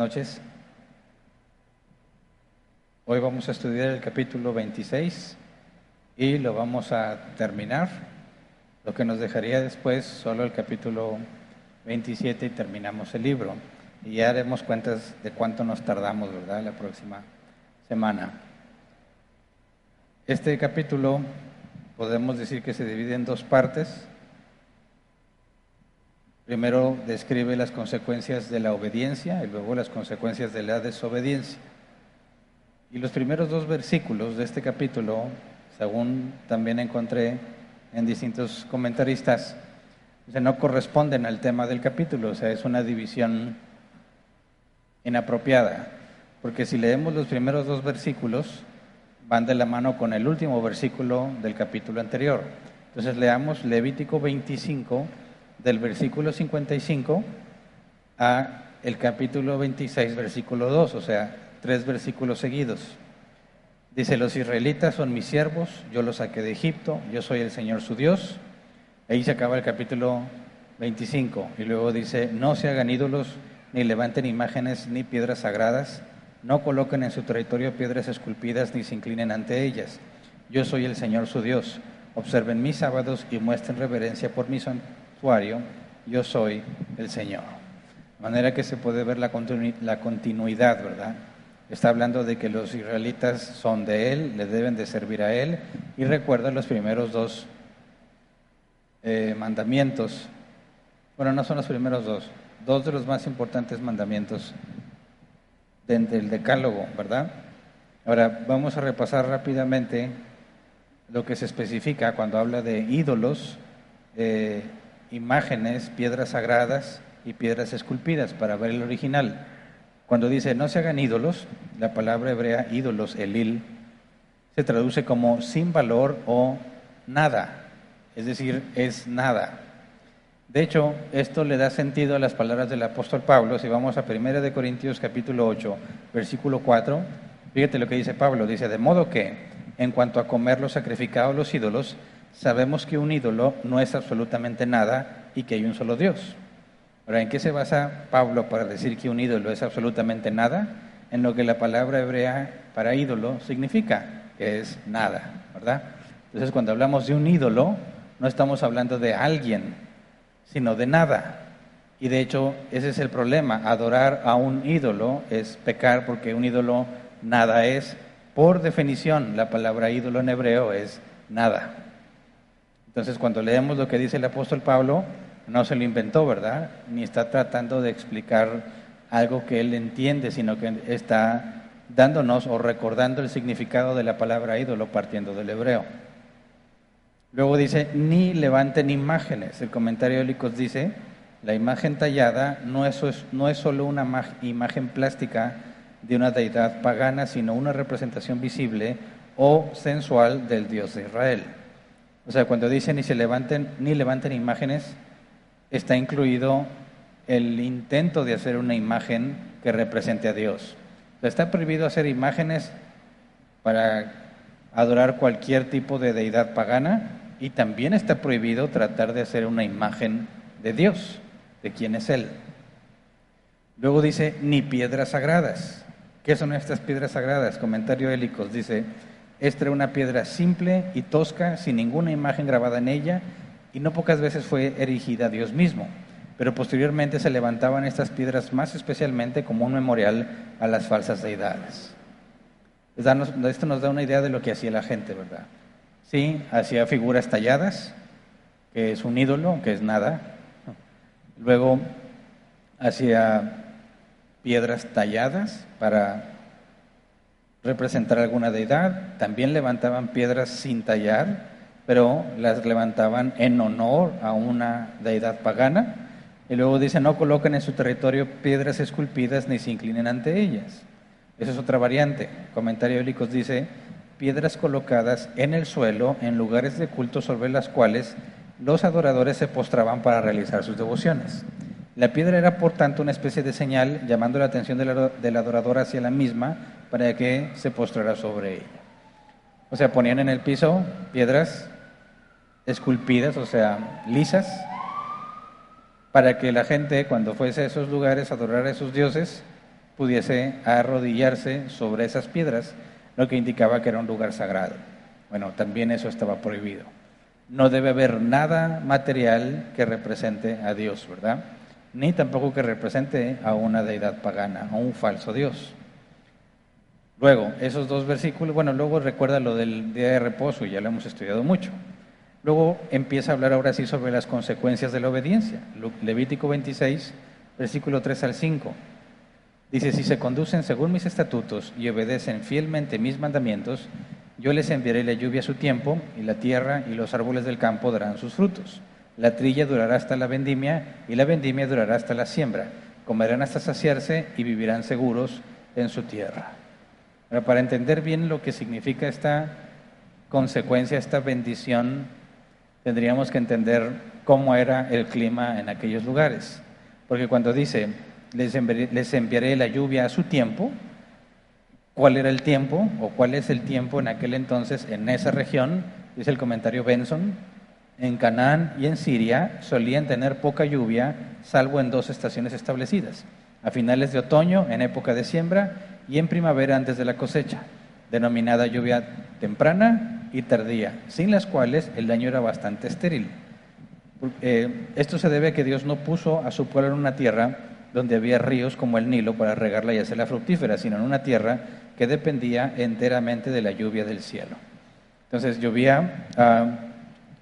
noches. Hoy vamos a estudiar el capítulo 26 y lo vamos a terminar, lo que nos dejaría después solo el capítulo 27 y terminamos el libro. Y ya haremos cuentas de cuánto nos tardamos, ¿verdad?, la próxima semana. Este capítulo podemos decir que se divide en dos partes. Primero describe las consecuencias de la obediencia y luego las consecuencias de la desobediencia. Y los primeros dos versículos de este capítulo, según también encontré en distintos comentaristas, no corresponden al tema del capítulo, o sea, es una división inapropiada, porque si leemos los primeros dos versículos, van de la mano con el último versículo del capítulo anterior. Entonces leamos Levítico 25, del versículo 55 a el capítulo 26, versículo 2, o sea, tres versículos seguidos. Dice, los israelitas son mis siervos, yo los saqué de Egipto, yo soy el Señor su Dios. Ahí se acaba el capítulo 25 y luego dice, no se hagan ídolos, ni levanten imágenes ni piedras sagradas, no coloquen en su territorio piedras esculpidas ni se inclinen ante ellas. Yo soy el Señor su Dios. Observen mis sábados y muestren reverencia por mi yo soy el Señor. De manera que se puede ver la, continuidad, ¿verdad? Está hablando de que los israelitas son de Él, le deben de servir a Él, y recuerda los primeros dos eh, mandamientos. Bueno, no son los primeros dos, dos de los más importantes mandamientos del decálogo, ¿verdad? Ahora, vamos a repasar rápidamente lo que se especifica cuando habla de ídolos. Eh, imágenes, piedras sagradas y piedras esculpidas para ver el original. Cuando dice no se hagan ídolos, la palabra hebrea ídolos, elil, se traduce como sin valor o nada, es decir, es nada. De hecho, esto le da sentido a las palabras del apóstol Pablo. Si vamos a 1 de Corintios capítulo 8, versículo 4, fíjate lo que dice Pablo, dice, de modo que en cuanto a comer los sacrificados los ídolos, sabemos que un ídolo no es absolutamente nada y que hay un solo Dios. Ahora, ¿en qué se basa Pablo para decir que un ídolo es absolutamente nada? En lo que la palabra hebrea para ídolo significa, que es nada, ¿verdad? Entonces, cuando hablamos de un ídolo, no estamos hablando de alguien, sino de nada. Y de hecho, ese es el problema. Adorar a un ídolo es pecar porque un ídolo nada es. Por definición, la palabra ídolo en hebreo es nada. Entonces, cuando leemos lo que dice el apóstol Pablo, no se lo inventó, ¿verdad? Ni está tratando de explicar algo que él entiende, sino que está dándonos o recordando el significado de la palabra ídolo partiendo del hebreo. Luego dice, ni levanten imágenes. El comentario de Licos dice, la imagen tallada no es, no es solo una imagen plástica de una deidad pagana, sino una representación visible o sensual del Dios de Israel. O sea, cuando dice ni se levanten, ni levanten imágenes, está incluido el intento de hacer una imagen que represente a Dios. está prohibido hacer imágenes para adorar cualquier tipo de deidad pagana y también está prohibido tratar de hacer una imagen de Dios, de quién es Él. Luego dice, ni piedras sagradas. ¿Qué son estas piedras sagradas? Comentario Hélicos dice, esta era una piedra simple y tosca, sin ninguna imagen grabada en ella, y no pocas veces fue erigida a Dios mismo. Pero posteriormente se levantaban estas piedras más especialmente como un memorial a las falsas deidades. Esto nos da una idea de lo que hacía la gente, ¿verdad? Sí, hacía figuras talladas, que es un ídolo, que es nada. Luego hacía piedras talladas para representar alguna deidad, también levantaban piedras sin tallar, pero las levantaban en honor a una deidad pagana. Y luego dice, no coloquen en su territorio piedras esculpidas ni se inclinen ante ellas. Esa es otra variante. Comentario Hélicos dice, piedras colocadas en el suelo en lugares de culto sobre las cuales los adoradores se postraban para realizar sus devociones. La piedra era, por tanto, una especie de señal llamando la atención del adorador hacia la misma para que se postrara sobre ella. O sea, ponían en el piso piedras esculpidas, o sea, lisas, para que la gente, cuando fuese a esos lugares a adorar a esos dioses, pudiese arrodillarse sobre esas piedras, lo que indicaba que era un lugar sagrado. Bueno, también eso estaba prohibido. No debe haber nada material que represente a Dios, ¿verdad? Ni tampoco que represente a una deidad pagana, a un falso Dios. Luego, esos dos versículos, bueno, luego recuerda lo del día de reposo, ya lo hemos estudiado mucho. Luego empieza a hablar ahora sí sobre las consecuencias de la obediencia. Levítico 26, versículo 3 al 5. Dice, si se conducen según mis estatutos y obedecen fielmente mis mandamientos, yo les enviaré la lluvia a su tiempo, y la tierra y los árboles del campo darán sus frutos. La trilla durará hasta la vendimia, y la vendimia durará hasta la siembra. Comerán hasta saciarse y vivirán seguros en su tierra. Pero para entender bien lo que significa esta consecuencia, esta bendición, tendríamos que entender cómo era el clima en aquellos lugares. Porque cuando dice, les enviaré, les enviaré la lluvia a su tiempo, ¿cuál era el tiempo o cuál es el tiempo en aquel entonces en esa región? Dice el comentario Benson, en Canaán y en Siria solían tener poca lluvia, salvo en dos estaciones establecidas, a finales de otoño, en época de siembra, y en primavera antes de la cosecha, denominada lluvia temprana y tardía, sin las cuales el daño era bastante estéril. Eh, esto se debe a que Dios no puso a su pueblo en una tierra donde había ríos como el Nilo para regarla y hacerla fructífera, sino en una tierra que dependía enteramente de la lluvia del cielo. Entonces llovía a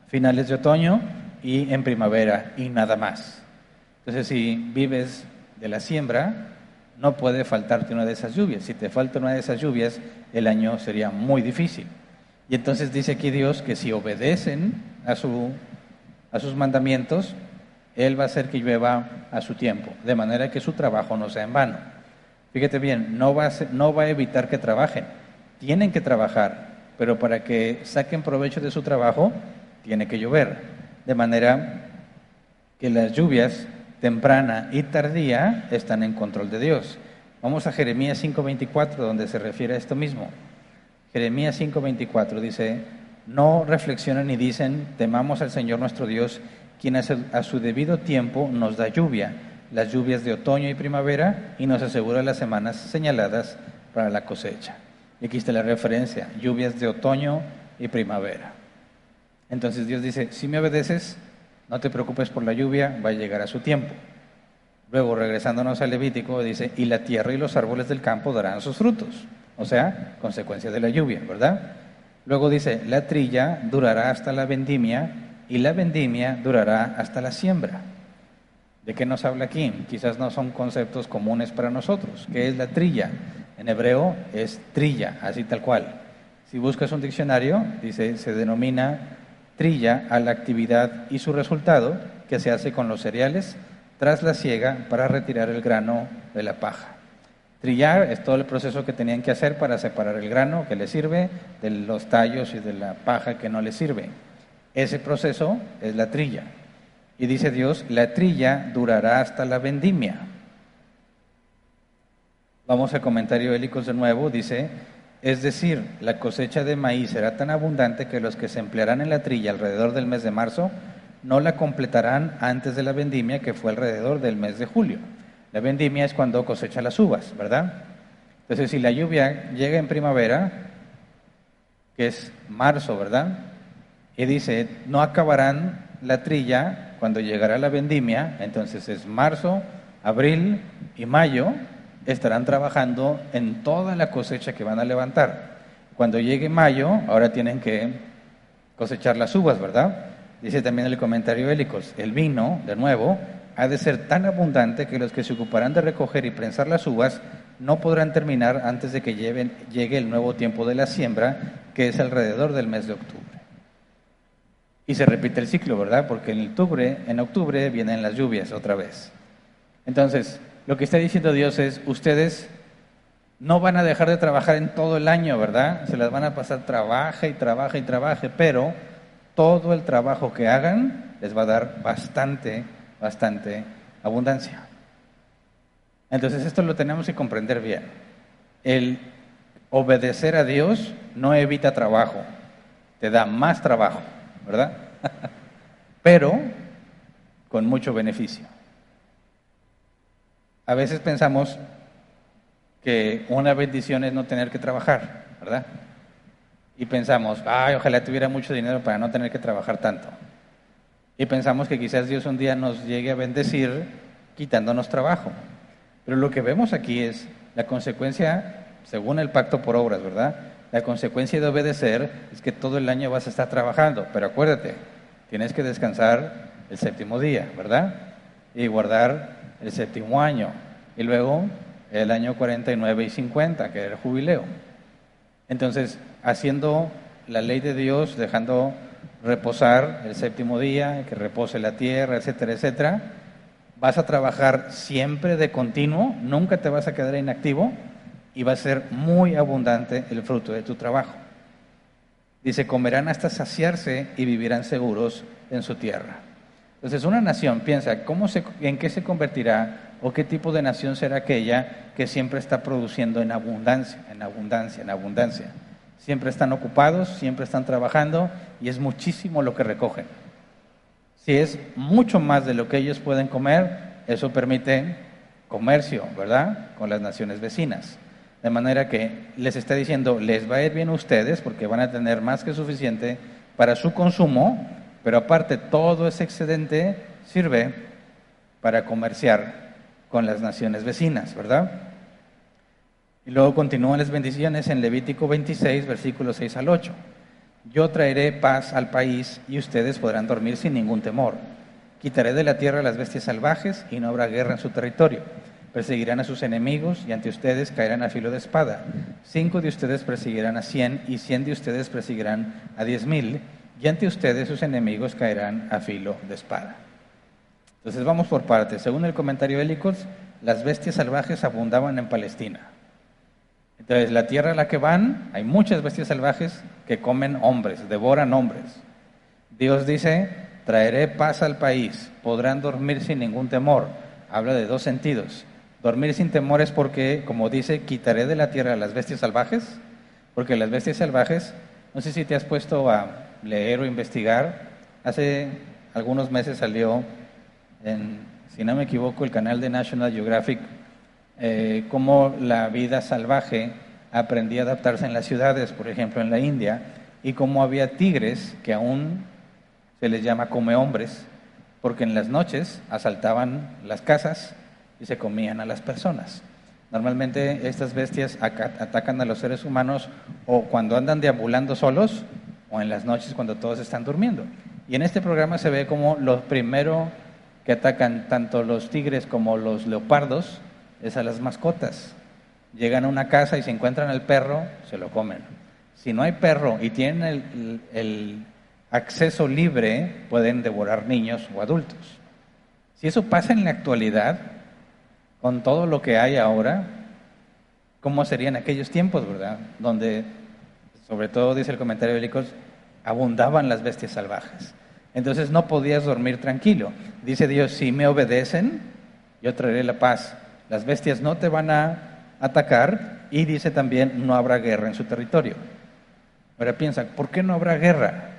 finales de otoño y en primavera y nada más. Entonces si vives de la siembra, no puede faltarte una de esas lluvias. Si te falta una de esas lluvias, el año sería muy difícil. Y entonces dice aquí Dios que si obedecen a, su, a sus mandamientos, Él va a hacer que llueva a su tiempo, de manera que su trabajo no sea en vano. Fíjate bien, no va no va a evitar que trabajen, tienen que trabajar, pero para que saquen provecho de su trabajo, tiene que llover. De manera que las lluvias temprana y tardía están en control de Dios. Vamos a Jeremías 5:24, donde se refiere a esto mismo. Jeremías 5:24 dice, no reflexionan ni dicen, temamos al Señor nuestro Dios, quien a su debido tiempo nos da lluvia, las lluvias de otoño y primavera, y nos asegura las semanas señaladas para la cosecha. Y aquí está la referencia, lluvias de otoño y primavera. Entonces Dios dice, si me obedeces, no te preocupes por la lluvia, va a llegar a su tiempo. Luego, regresándonos al Levítico, dice, y la tierra y los árboles del campo darán sus frutos. O sea, consecuencia de la lluvia, ¿verdad? Luego dice, la trilla durará hasta la vendimia y la vendimia durará hasta la siembra. ¿De qué nos habla aquí? Quizás no son conceptos comunes para nosotros. ¿Qué es la trilla? En hebreo es trilla, así tal cual. Si buscas un diccionario, dice, se denomina trilla a la actividad y su resultado que se hace con los cereales tras la siega para retirar el grano de la paja. Trillar es todo el proceso que tenían que hacer para separar el grano que les sirve de los tallos y de la paja que no les sirve. Ese proceso es la trilla. Y dice Dios, la trilla durará hasta la vendimia. Vamos al comentario hélicos de nuevo, dice, es decir, la cosecha de maíz será tan abundante que los que se emplearán en la trilla alrededor del mes de marzo no la completarán antes de la vendimia, que fue alrededor del mes de julio. La vendimia es cuando cosecha las uvas, ¿verdad? Entonces, si la lluvia llega en primavera, que es marzo, ¿verdad? Y dice, no acabarán la trilla cuando llegará la vendimia, entonces es marzo, abril y mayo, estarán trabajando en toda la cosecha que van a levantar. Cuando llegue mayo, ahora tienen que cosechar las uvas, ¿verdad? Dice también el comentario Hélicos, el vino, de nuevo, ha de ser tan abundante que los que se ocuparán de recoger y prensar las uvas no podrán terminar antes de que llegue el nuevo tiempo de la siembra, que es alrededor del mes de octubre. Y se repite el ciclo, ¿verdad? Porque en octubre, en octubre vienen las lluvias otra vez. Entonces, lo que está diciendo Dios es, ustedes no van a dejar de trabajar en todo el año, ¿verdad? Se las van a pasar trabaje y trabaje y trabaje, pero todo el trabajo que hagan les va a dar bastante, bastante abundancia. Entonces esto lo tenemos que comprender bien. El obedecer a Dios no evita trabajo, te da más trabajo, ¿verdad? Pero con mucho beneficio. A veces pensamos que una bendición es no tener que trabajar, ¿verdad? Y pensamos, ay, ojalá tuviera mucho dinero para no tener que trabajar tanto. Y pensamos que quizás Dios un día nos llegue a bendecir quitándonos trabajo. Pero lo que vemos aquí es la consecuencia, según el pacto por obras, ¿verdad? La consecuencia de obedecer es que todo el año vas a estar trabajando, pero acuérdate, tienes que descansar el séptimo día, ¿verdad? Y guardar el séptimo año. Y luego el año 49 y 50, que era el jubileo. Entonces, haciendo la ley de Dios, dejando reposar el séptimo día, que repose la tierra, etcétera, etcétera, vas a trabajar siempre de continuo, nunca te vas a quedar inactivo y va a ser muy abundante el fruto de tu trabajo. Dice, comerán hasta saciarse y vivirán seguros en su tierra. Entonces una nación piensa, ¿cómo se, ¿en qué se convertirá o qué tipo de nación será aquella que siempre está produciendo en abundancia, en abundancia, en abundancia? Siempre están ocupados, siempre están trabajando y es muchísimo lo que recogen. Si es mucho más de lo que ellos pueden comer, eso permite comercio, ¿verdad? Con las naciones vecinas. De manera que les está diciendo, les va a ir bien a ustedes porque van a tener más que suficiente para su consumo, pero aparte todo ese excedente sirve para comerciar con las naciones vecinas, ¿verdad? Y luego continúan las bendiciones en Levítico 26, versículos 6 al 8. Yo traeré paz al país y ustedes podrán dormir sin ningún temor. Quitaré de la tierra las bestias salvajes y no habrá guerra en su territorio. Perseguirán a sus enemigos y ante ustedes caerán a filo de espada. Cinco de ustedes perseguirán a cien y cien de ustedes perseguirán a diez mil y ante ustedes sus enemigos caerán a filo de espada. Entonces vamos por partes. Según el comentario de las bestias salvajes abundaban en Palestina. Entonces, la tierra a la que van, hay muchas bestias salvajes que comen hombres, devoran hombres. Dios dice, traeré paz al país, podrán dormir sin ningún temor. Habla de dos sentidos. Dormir sin temor es porque, como dice, quitaré de la tierra a las bestias salvajes, porque las bestias salvajes, no sé si te has puesto a leer o investigar, hace algunos meses salió en, si no me equivoco, el canal de National Geographic eh, cómo la vida salvaje aprendía a adaptarse en las ciudades, por ejemplo en la India, y cómo había tigres que aún se les llama come hombres, porque en las noches asaltaban las casas y se comían a las personas. Normalmente estas bestias atacan a los seres humanos o cuando andan deambulando solos o en las noches cuando todos están durmiendo. Y en este programa se ve como lo primero que atacan tanto los tigres como los leopardos es a las mascotas. Llegan a una casa y se encuentran al perro, se lo comen. Si no hay perro y tienen el, acceso libre, pueden devorar niños o adultos. Si eso pasa en la actualidad, con todo lo que hay ahora, ¿cómo serían aquellos tiempos, verdad? Donde, sobre todo, dice el comentario bíblico, abundaban las bestias salvajes. Entonces no podías dormir tranquilo. Dice Dios, si me obedecen, yo traeré la paz las bestias no te van a atacar y dice también no habrá guerra en su territorio. Ahora piensa, ¿por qué no habrá guerra?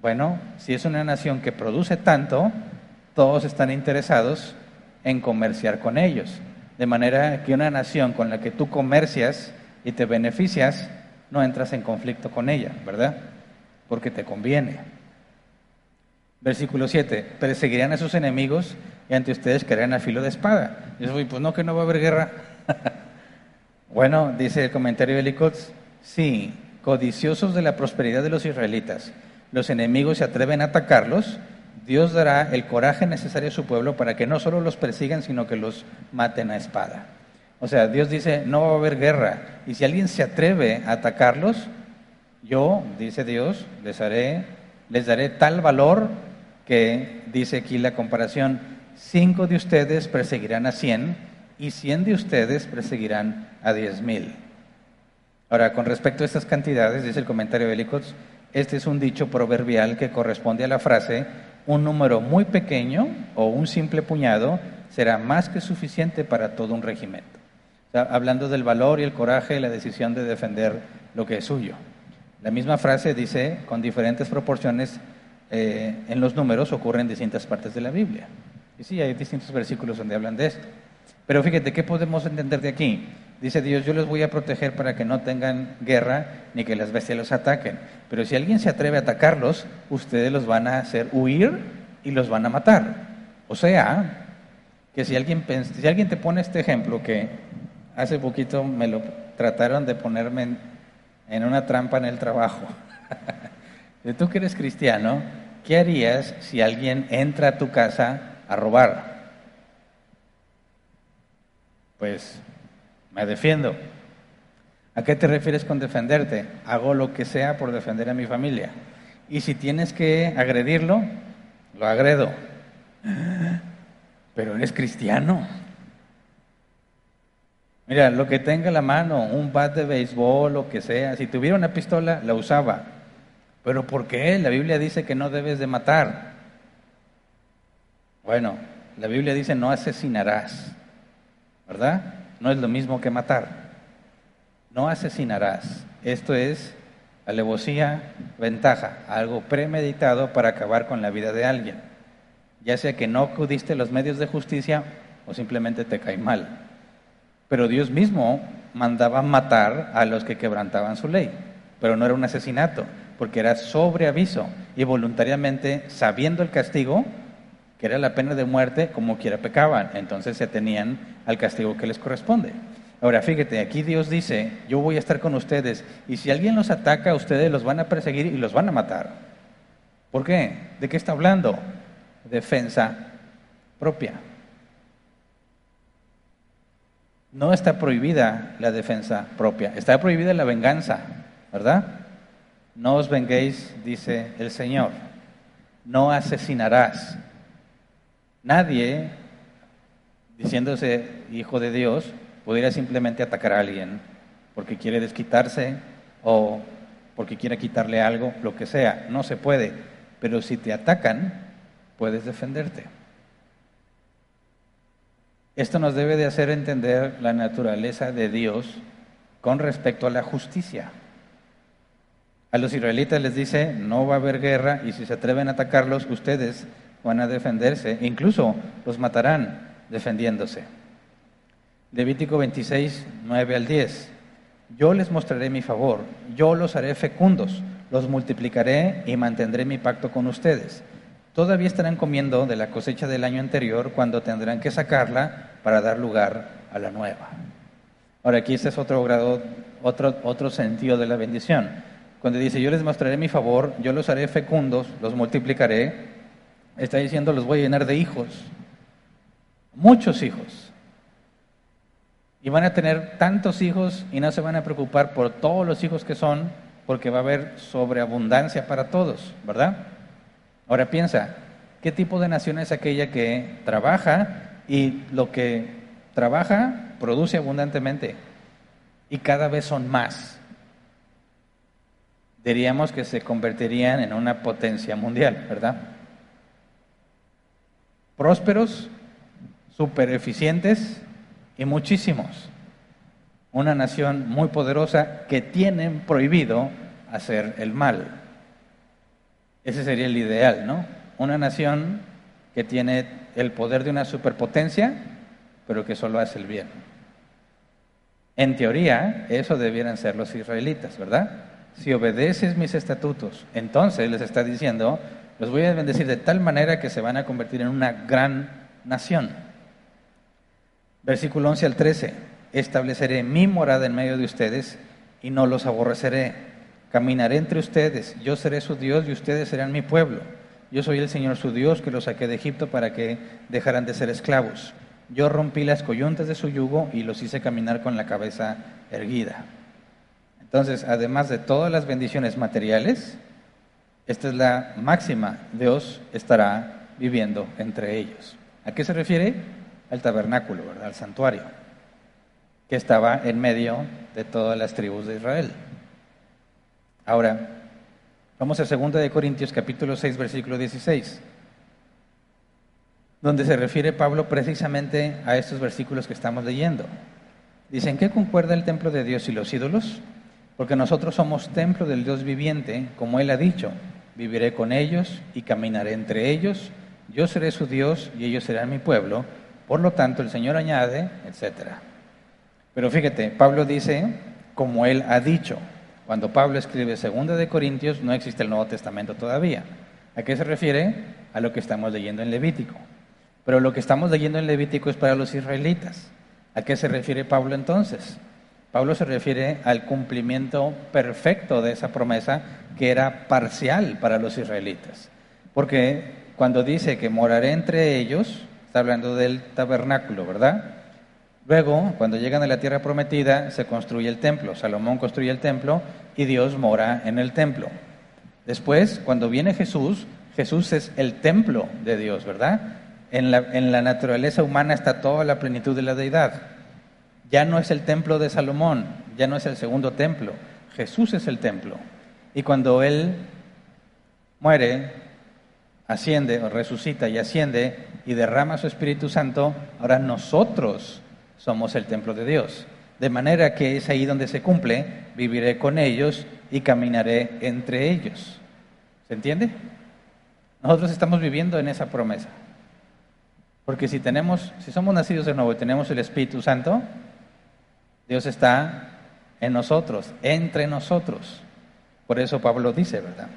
Bueno, si es una nación que produce tanto, todos están interesados en comerciar con ellos. De manera que una nación con la que tú comercias y te beneficias, no entras en conflicto con ella, ¿verdad? Porque te conviene. Versículo 7, perseguirán a sus enemigos y ante ustedes caerán a filo de espada. Y yo pues no, que no va a haber guerra. bueno, dice el comentario de Licots, sí, codiciosos de la prosperidad de los israelitas, los enemigos se atreven a atacarlos, Dios dará el coraje necesario a su pueblo para que no solo los persigan, sino que los maten a espada. O sea, Dios dice, no va a haber guerra. Y si alguien se atreve a atacarlos, yo, dice Dios, les, haré, les daré tal valor que, dice aquí la comparación, cinco de ustedes perseguirán a cien y cien de ustedes perseguirán a diez mil. Ahora, con respecto a estas cantidades, dice el comentario Helicots, este es un dicho proverbial que corresponde a la frase, un número muy pequeño o un simple puñado será más que suficiente para todo un regimiento. Hablando del valor y el coraje y la decisión de defender lo que es suyo. La misma frase dice, con diferentes proporciones eh, en los números, ocurre en distintas partes de la Biblia. Y sí, hay distintos versículos donde hablan de esto. Pero fíjate, ¿qué podemos entender de aquí? Dice Dios, yo les voy a proteger para que no tengan guerra ni que las bestias los ataquen. Pero si alguien se atreve a atacarlos, ustedes los van a hacer huir y los van a matar. O sea, que si alguien, si alguien te pone este ejemplo, que hace poquito me lo trataron de ponerme en, una trampa en el trabajo. Tú que eres cristiano, ¿qué harías si alguien entra a tu casa a robar? Pues me defiendo. ¿A qué te refieres con defenderte? Hago lo que sea por defender a mi familia. Y si tienes que agredirlo, lo agredo. Pero eres cristiano. Mira, lo que tenga la mano, un bat de béisbol, lo que sea, si tuviera una pistola, la usaba. Pero ¿por qué? La Biblia dice que no debes de matar. Bueno, la Biblia dice no asesinarás, ¿verdad? no es lo mismo que matar. No asesinarás. Esto es alevosía, ventaja, algo premeditado para acabar con la vida de alguien. Ya sea que no acudiste a los medios de justicia o simplemente te cae mal. Pero Dios mismo mandaba matar a los que quebrantaban su ley. Pero no era un asesinato, porque era sobre aviso y voluntariamente, sabiendo el castigo, que era la pena de muerte, como quiera pecaban. Entonces se tenían al castigo que les corresponde. Ahora, fíjate, aquí Dios dice, yo voy a estar con ustedes y si alguien los ataca, ustedes los van a perseguir y los van a matar. ¿Por qué? ¿De qué está hablando? Defensa propia. No está prohibida la defensa propia, está prohibida la venganza, ¿verdad? No os venguéis, dice el Señor. No asesinarás. Nadie diciéndose hijo de Dios, pudiera simplemente atacar a alguien porque quiere desquitarse o porque quiere quitarle algo, lo que sea. No se puede. Pero si te atacan, puedes defenderte. Esto nos debe de hacer entender la naturaleza de Dios con respecto a la justicia. A los israelitas les dice, no va a haber guerra y si se atreven a atacarlos, ustedes van a defenderse, incluso los matarán defendiéndose. Levítico 26, 9 al 10. Yo les mostraré mi favor, yo los haré fecundos, los multiplicaré y mantendré mi pacto con ustedes. Todavía estarán comiendo de la cosecha del año anterior cuando tendrán que sacarla para dar lugar a la nueva. Ahora aquí este es otro grado, otro, otro sentido de la bendición. Cuando dice yo les mostraré mi favor, yo los haré fecundos, los multiplicaré, está diciendo los voy a llenar de hijos muchos hijos. Y van a tener tantos hijos y no se van a preocupar por todos los hijos que son, porque va a haber sobreabundancia para todos, ¿verdad? Ahora piensa, ¿qué tipo de nación es aquella que trabaja y lo que trabaja produce abundantemente? Y cada vez son más. Diríamos que se convertirían en una potencia mundial, ¿verdad? Prósperos super eficientes y muchísimos. Una nación muy poderosa que tienen prohibido hacer el mal. Ese sería el ideal, ¿no? Una nación que tiene el poder de una superpotencia, pero que solo hace el bien. En teoría, eso debieran ser los israelitas, ¿verdad? Si obedeces mis estatutos, entonces les está diciendo, los voy a bendecir de tal manera que se van a convertir en una gran nación. Versículo 11 al 13. Estableceré mi morada en medio de ustedes y no los aborreceré. Caminaré entre ustedes, yo seré su Dios y ustedes serán mi pueblo. Yo soy el Señor su Dios que los saqué de Egipto para que dejaran de ser esclavos. Yo rompí las coyuntas de su yugo y los hice caminar con la cabeza erguida. Entonces, además de todas las bendiciones materiales, esta es la máxima. Dios estará viviendo entre ellos. ¿A qué se refiere? Al tabernáculo. Al santuario, que estaba en medio de todas las tribus de Israel. Ahora, vamos a 2 de Corintios capítulo 6, versículo 16, donde se refiere Pablo precisamente a estos versículos que estamos leyendo. Dicen, ¿qué concuerda el templo de Dios y los ídolos? Porque nosotros somos templo del Dios viviente, como Él ha dicho, viviré con ellos y caminaré entre ellos, yo seré su Dios y ellos serán mi pueblo, por lo tanto el Señor añade, etc. Pero fíjate, Pablo dice, como Él ha dicho, cuando Pablo escribe Segunda de Corintios no existe el Nuevo Testamento todavía. ¿A qué se refiere? A lo que estamos leyendo en Levítico. Pero lo que estamos leyendo en Levítico es para los israelitas. ¿A qué se refiere Pablo entonces? Pablo se refiere al cumplimiento perfecto de esa promesa que era parcial para los israelitas. Porque cuando dice que moraré entre ellos, está hablando del tabernáculo, ¿verdad? Luego, cuando llegan a la tierra prometida, se construye el templo. Salomón construye el templo y Dios mora en el templo. Después, cuando viene Jesús, Jesús es el templo de Dios, ¿verdad? En la, en la naturaleza humana está toda la plenitud de la deidad. Ya no es el templo de Salomón, ya no es el segundo templo. Jesús es el templo. Y cuando Él muere, asciende o resucita y asciende y derrama su Espíritu Santo, ahora nosotros somos el templo de Dios. De manera que es ahí donde se cumple, viviré con ellos y caminaré entre ellos. ¿Se entiende? Nosotros estamos viviendo en esa promesa. Porque si tenemos, si somos nacidos de nuevo y tenemos el Espíritu Santo, Dios está en nosotros, entre nosotros. Por eso Pablo dice, ¿verdad?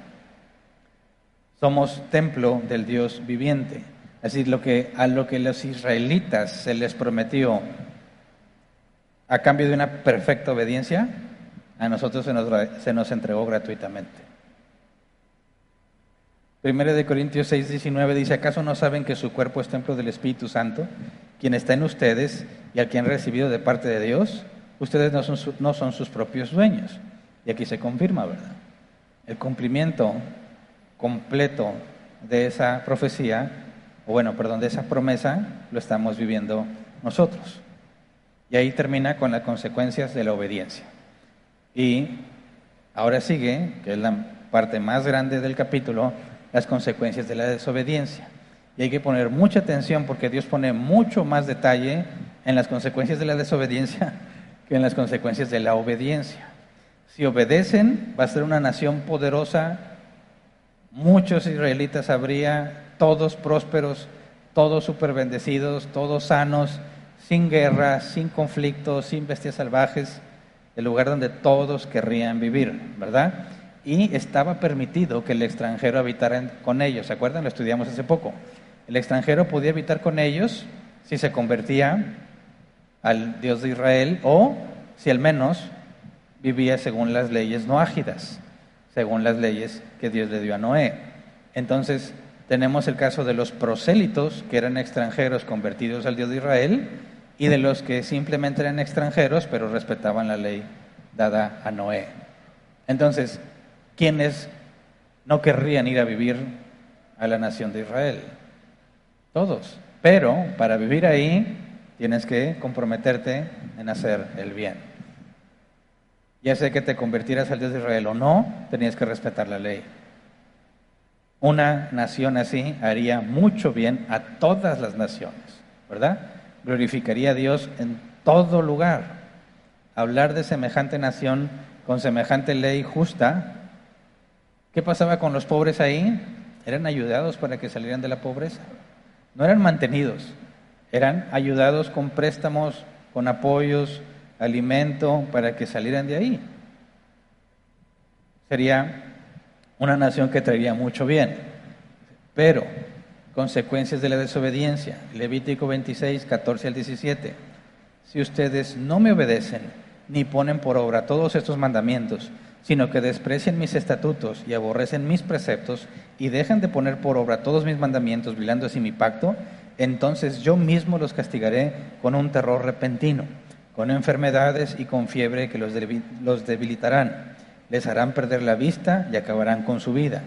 Somos templo del Dios viviente. Así lo que a lo que los israelitas se les prometió a cambio de una perfecta obediencia, a nosotros se nos, entregó gratuitamente. Primero de Corintios 6, 19 dice, ¿acaso no saben que su cuerpo es templo del Espíritu Santo, quien está en ustedes y al que han recibido de parte de Dios? Ustedes no son, no son sus propios dueños. Y aquí se confirma, ¿verdad? El cumplimiento completo de esa profecía, o bueno, perdón, de esa promesa, lo estamos viviendo nosotros. Y ahí termina con las consecuencias de la obediencia. Y ahora sigue, que es la parte más grande del capítulo, las consecuencias de la desobediencia. Y hay que poner mucha atención porque Dios pone mucho más detalle en las consecuencias de la desobediencia que en las consecuencias de la obediencia. Si obedecen, va a ser una nación poderosa, muchos israelitas habría, todos prósperos, todos super bendecidos, todos sanos, sin guerra, sin conflictos, sin bestias salvajes, el lugar donde todos querrían vivir, ¿verdad? Y estaba permitido que el extranjero habitara con ellos, ¿se acuerdan? Lo estudiamos hace poco. El extranjero podía habitar con ellos si se convertía al Dios de Israel o si al menos vivía según las leyes no ágidas, según las leyes que Dios le dio a Noé. Entonces, tenemos el caso de los prosélitos, que eran extranjeros convertidos al Dios de Israel, y de los que simplemente eran extranjeros, pero respetaban la ley dada a Noé. Entonces, ¿quiénes no querrían ir a vivir a la nación de Israel? Todos. Pero para vivir ahí tienes que comprometerte en hacer el bien. Ya sé que te convirtieras al Dios de Israel o no, tenías que respetar la ley. Una nación así haría mucho bien a todas las naciones, ¿verdad? Glorificaría a Dios en todo lugar. Hablar de semejante nación con semejante ley justa, ¿qué pasaba con los pobres ahí? Eran ayudados para que salieran de la pobreza. No eran mantenidos, eran ayudados con préstamos, con apoyos, alimento, para que salieran de ahí. Sería una nación que traería mucho bien. Pero consecuencias de la desobediencia. Levítico 26, 14 al 17. Si ustedes no me obedecen ni ponen por obra todos estos mandamientos, sino que desprecian mis estatutos y aborrecen mis preceptos y dejan de poner por obra todos mis mandamientos, violando así mi pacto, entonces yo mismo los castigaré con un terror repentino, con enfermedades y con fiebre que los, debilitarán. Les harán perder la vista y acabarán con su vida.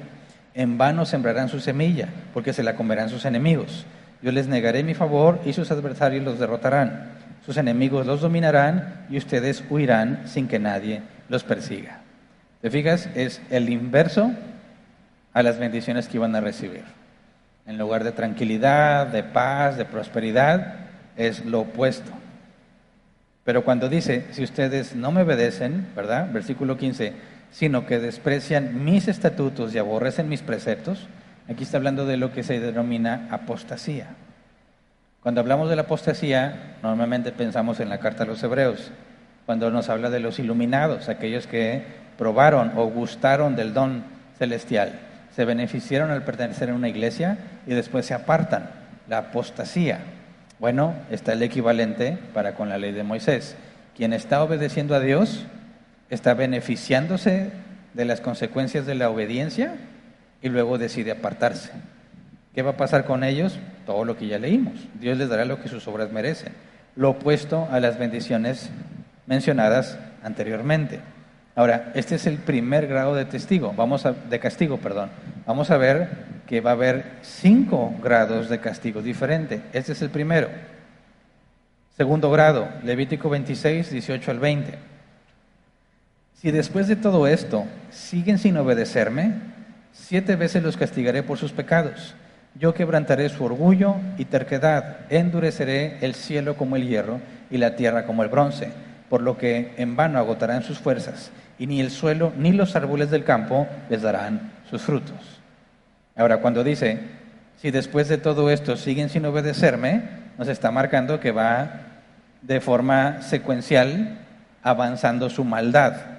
En vano sembrarán su semilla, porque se la comerán sus enemigos. Yo les negaré mi favor y sus adversarios los derrotarán. Sus enemigos los dominarán y ustedes huirán sin que nadie los persiga. ¿Te fijas? Es el inverso a las bendiciones que iban a recibir. En lugar de tranquilidad, de paz, de prosperidad, es lo opuesto. Pero cuando dice, si ustedes no me obedecen, ¿verdad? Versículo 15, sino que desprecian mis estatutos y aborrecen mis preceptos, aquí está hablando de lo que se denomina apostasía. Cuando hablamos de la apostasía, normalmente pensamos en la carta a los hebreos, cuando nos habla de los iluminados, aquellos que probaron o gustaron del don celestial, se beneficiaron al pertenecer a una iglesia y después se apartan, la apostasía. Bueno, está el equivalente para con la ley de Moisés. Quien está obedeciendo a Dios está beneficiándose de las consecuencias de la obediencia y luego decide apartarse. ¿Qué va a pasar con ellos? Todo lo que ya leímos. Dios les dará lo que sus obras merecen. Lo opuesto a las bendiciones mencionadas anteriormente. Ahora, este es el primer grado de testigo, vamos a, de castigo, perdón. Vamos a ver que va a haber cinco grados de castigo diferente. Este es el primero. Segundo grado, Levítico 26, 18 al 20. Si después de todo esto siguen sin obedecerme, siete veces los castigaré por sus pecados. Yo quebrantaré su orgullo y terquedad, endureceré el cielo como el hierro y la tierra como el bronce por lo que en vano agotarán sus fuerzas, y ni el suelo ni los árboles del campo les darán sus frutos. Ahora, cuando dice, si después de todo esto siguen sin obedecerme, nos está marcando que va de forma secuencial avanzando su maldad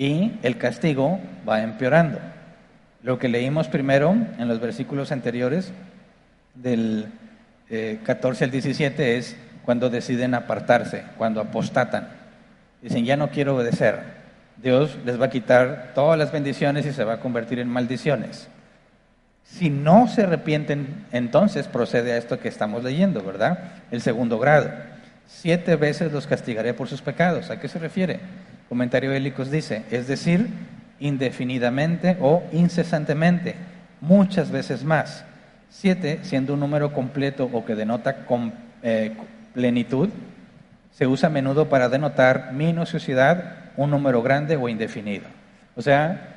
y el castigo va empeorando. Lo que leímos primero en los versículos anteriores, del 14 eh, al 17, es cuando deciden apartarse, cuando apostatan. Dicen, ya no quiero obedecer. Dios les va a quitar todas las bendiciones y se va a convertir en maldiciones. Si no se arrepienten, entonces procede a esto que estamos leyendo, ¿verdad? El segundo grado. Siete veces los castigaré por sus pecados. ¿A qué se refiere? Comentario Hélicos dice, es decir, indefinidamente o incesantemente, muchas veces más. Siete siendo un número completo o que denota con, eh, plenitud, se usa a menudo para denotar minuciosidad, un número grande o indefinido. O sea,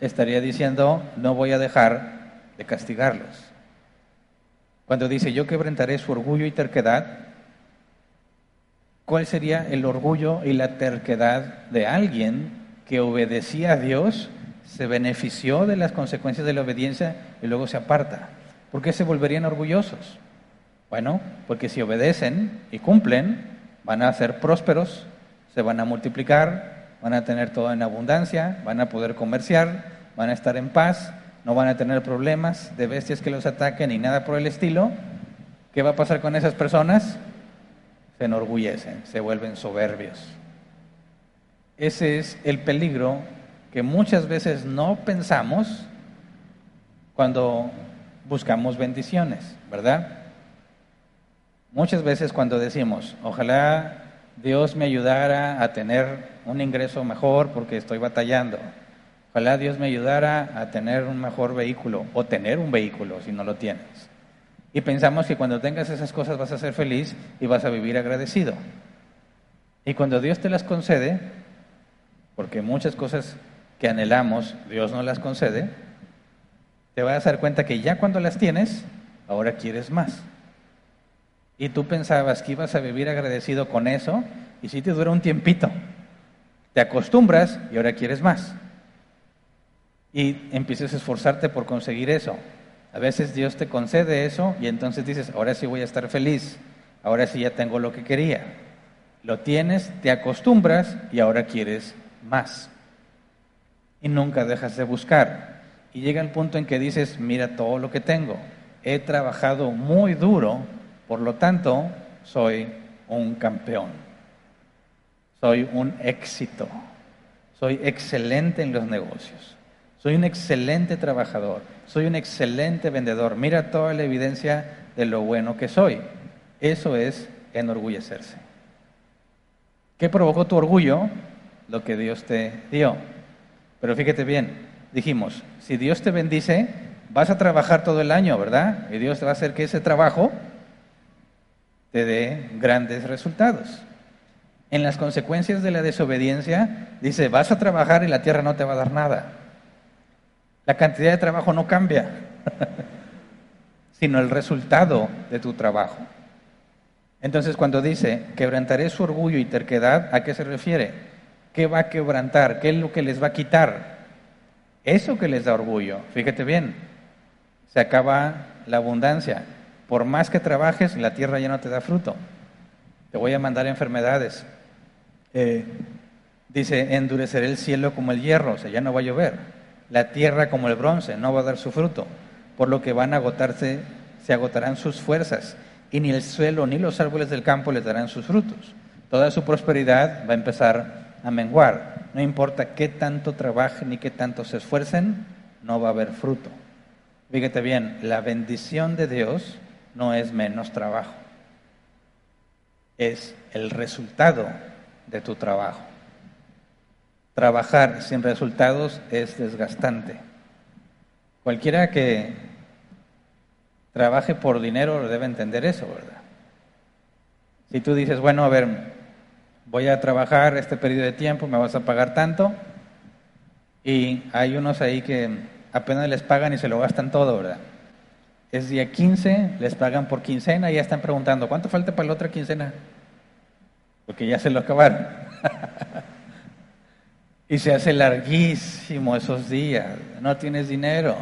estaría diciendo, no voy a dejar de castigarlos. Cuando dice, yo quebrantaré su orgullo y terquedad, ¿cuál sería el orgullo y la terquedad de alguien que obedecía a Dios, se benefició de las consecuencias de la obediencia y luego se aparta? ¿Por qué se volverían orgullosos? Bueno, porque si obedecen y cumplen, van a ser prósperos, se van a multiplicar, van a tener todo en abundancia, van a poder comerciar, van a estar en paz, no van a tener problemas de bestias que los ataquen ni nada por el estilo. ¿Qué va a pasar con esas personas? Se enorgullecen, se vuelven soberbios. Ese es el peligro que muchas veces no pensamos cuando buscamos bendiciones, ¿verdad? Muchas veces cuando decimos, ojalá Dios me ayudara a tener un ingreso mejor porque estoy batallando, ojalá Dios me ayudara a tener un mejor vehículo o tener un vehículo si no lo tienes. Y pensamos que cuando tengas esas cosas vas a ser feliz y vas a vivir agradecido. Y cuando Dios te las concede, porque muchas cosas que anhelamos Dios no las concede, te vas a dar cuenta que ya cuando las tienes, ahora quieres más. Y tú pensabas que ibas a vivir agradecido con eso y si te dura un tiempito. Te acostumbras y ahora quieres más. Y empiezas a esforzarte por conseguir eso. A veces Dios te concede eso y entonces dices, ahora sí voy a estar feliz, ahora sí ya tengo lo que quería. Lo tienes, te acostumbras y ahora quieres más. Y nunca dejas de buscar. Y llega el punto en que dices, mira todo lo que tengo. He trabajado muy duro por lo tanto, soy un campeón. Soy un éxito. soy excelente en los negocios, soy un excelente trabajador, soy un excelente vendedor, mira toda la evidencia de lo bueno que soy. Eso es enorgullecerse. ¿Qué provocó tu orgullo? Lo que Dios te dio. Pero fíjate bien, dijimos, si Dios te bendice, vas a trabajar todo el año, ¿verdad? Y Dios va a hacer que ese trabajo te dé grandes resultados. En las consecuencias de la desobediencia, dice, vas a trabajar y la tierra no te va a dar nada. La cantidad de trabajo no cambia, sino el resultado de tu trabajo. Entonces, cuando dice, quebrantaré su orgullo y terquedad, ¿a qué se refiere? ¿Qué va a quebrantar? ¿Qué es lo que les va a quitar? Eso que les da orgullo. Fíjate bien, se acaba la abundancia. Por más que trabajes, la tierra ya no te da fruto. Te voy a mandar enfermedades. Eh, dice, endureceré el cielo como el hierro, o sea, ya no va a llover. La tierra como el bronce, no va a dar su fruto. Por lo que van a agotarse, se agotarán sus fuerzas. Y ni el suelo ni los árboles del campo les darán sus frutos. Toda su prosperidad va a empezar a menguar. No importa qué tanto trabajen ni qué tanto se esfuercen, no va a haber fruto. Fíjate bien, la bendición de Dios no es menos trabajo, es el resultado de tu trabajo. Trabajar sin resultados es desgastante. Cualquiera que trabaje por dinero debe entender eso, ¿verdad? Si tú dices, bueno, a ver, voy a trabajar este periodo de tiempo, me vas a pagar tanto, y hay unos ahí que apenas les pagan y se lo gastan todo, ¿verdad? es día 15, les pagan por quincena y ya están preguntando, ¿cuánto falta para la otra quincena? Porque ya se lo acabaron. Y se hace larguísimo esos días, no tienes dinero,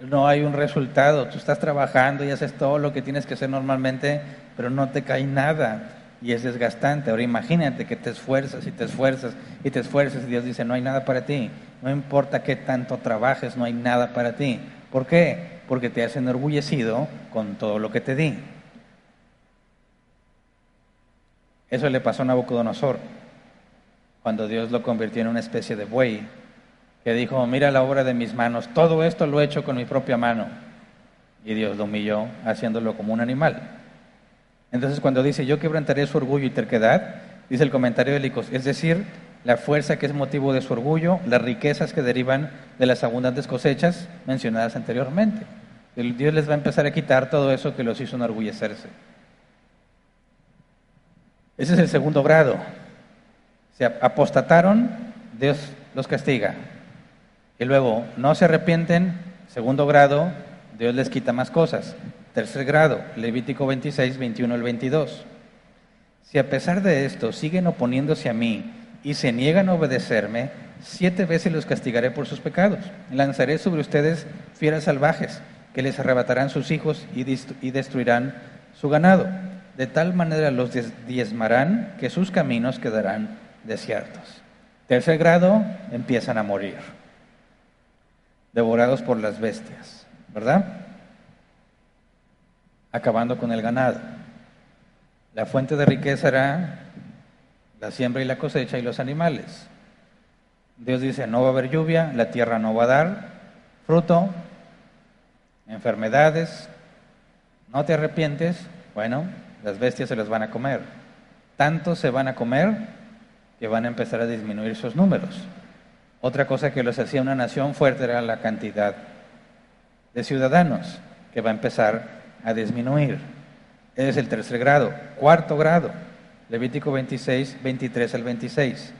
no hay un resultado, tú estás trabajando y haces todo lo que tienes que hacer normalmente, pero no te cae nada y es desgastante. Ahora imagínate que te esfuerzas y te esfuerzas y te esfuerzas y Dios dice, no hay nada para ti, no importa qué tanto trabajes, no hay nada para ti. ¿Por qué? porque te has enorgullecido con todo lo que te di. Eso le pasó a Nabucodonosor cuando Dios lo convirtió en una especie de buey, que dijo, mira la obra de mis manos, todo esto lo he hecho con mi propia mano. Y Dios lo humilló haciéndolo como un animal. Entonces cuando dice, yo quebrantaré su orgullo y terquedad, dice el comentario de Licos, es decir, la fuerza que es motivo de su orgullo, las riquezas que derivan de las abundantes cosechas mencionadas anteriormente. Dios les va a empezar a quitar todo eso que los hizo enorgullecerse. Ese es el segundo grado. Se apostataron, Dios los castiga. Y luego, no se arrepienten, segundo grado, Dios les quita más cosas. Tercer grado, Levítico 26, 21 al 22. Si a pesar de esto siguen oponiéndose a mí y se niegan a obedecerme, siete veces los castigaré por sus pecados. Lanzaré sobre ustedes fieras salvajes que les arrebatarán sus hijos y, destruirán su ganado. De tal manera los diezmarán que sus caminos quedarán desiertos. Tercer grado, empiezan a morir, devorados por las bestias, ¿verdad? Acabando con el ganado. La fuente de riqueza era la siembra y la cosecha y los animales. Dios dice, no va a haber lluvia, la tierra no va a dar fruto, enfermedades, no te arrepientes, bueno, las bestias se las van a comer. Tanto se van a comer que van a empezar a disminuir sus números. Otra cosa que los hacía una nación fuerte era la cantidad de ciudadanos, que va a empezar a disminuir. Es el tercer grado. Cuarto grado, Levítico 26, 23 al 26.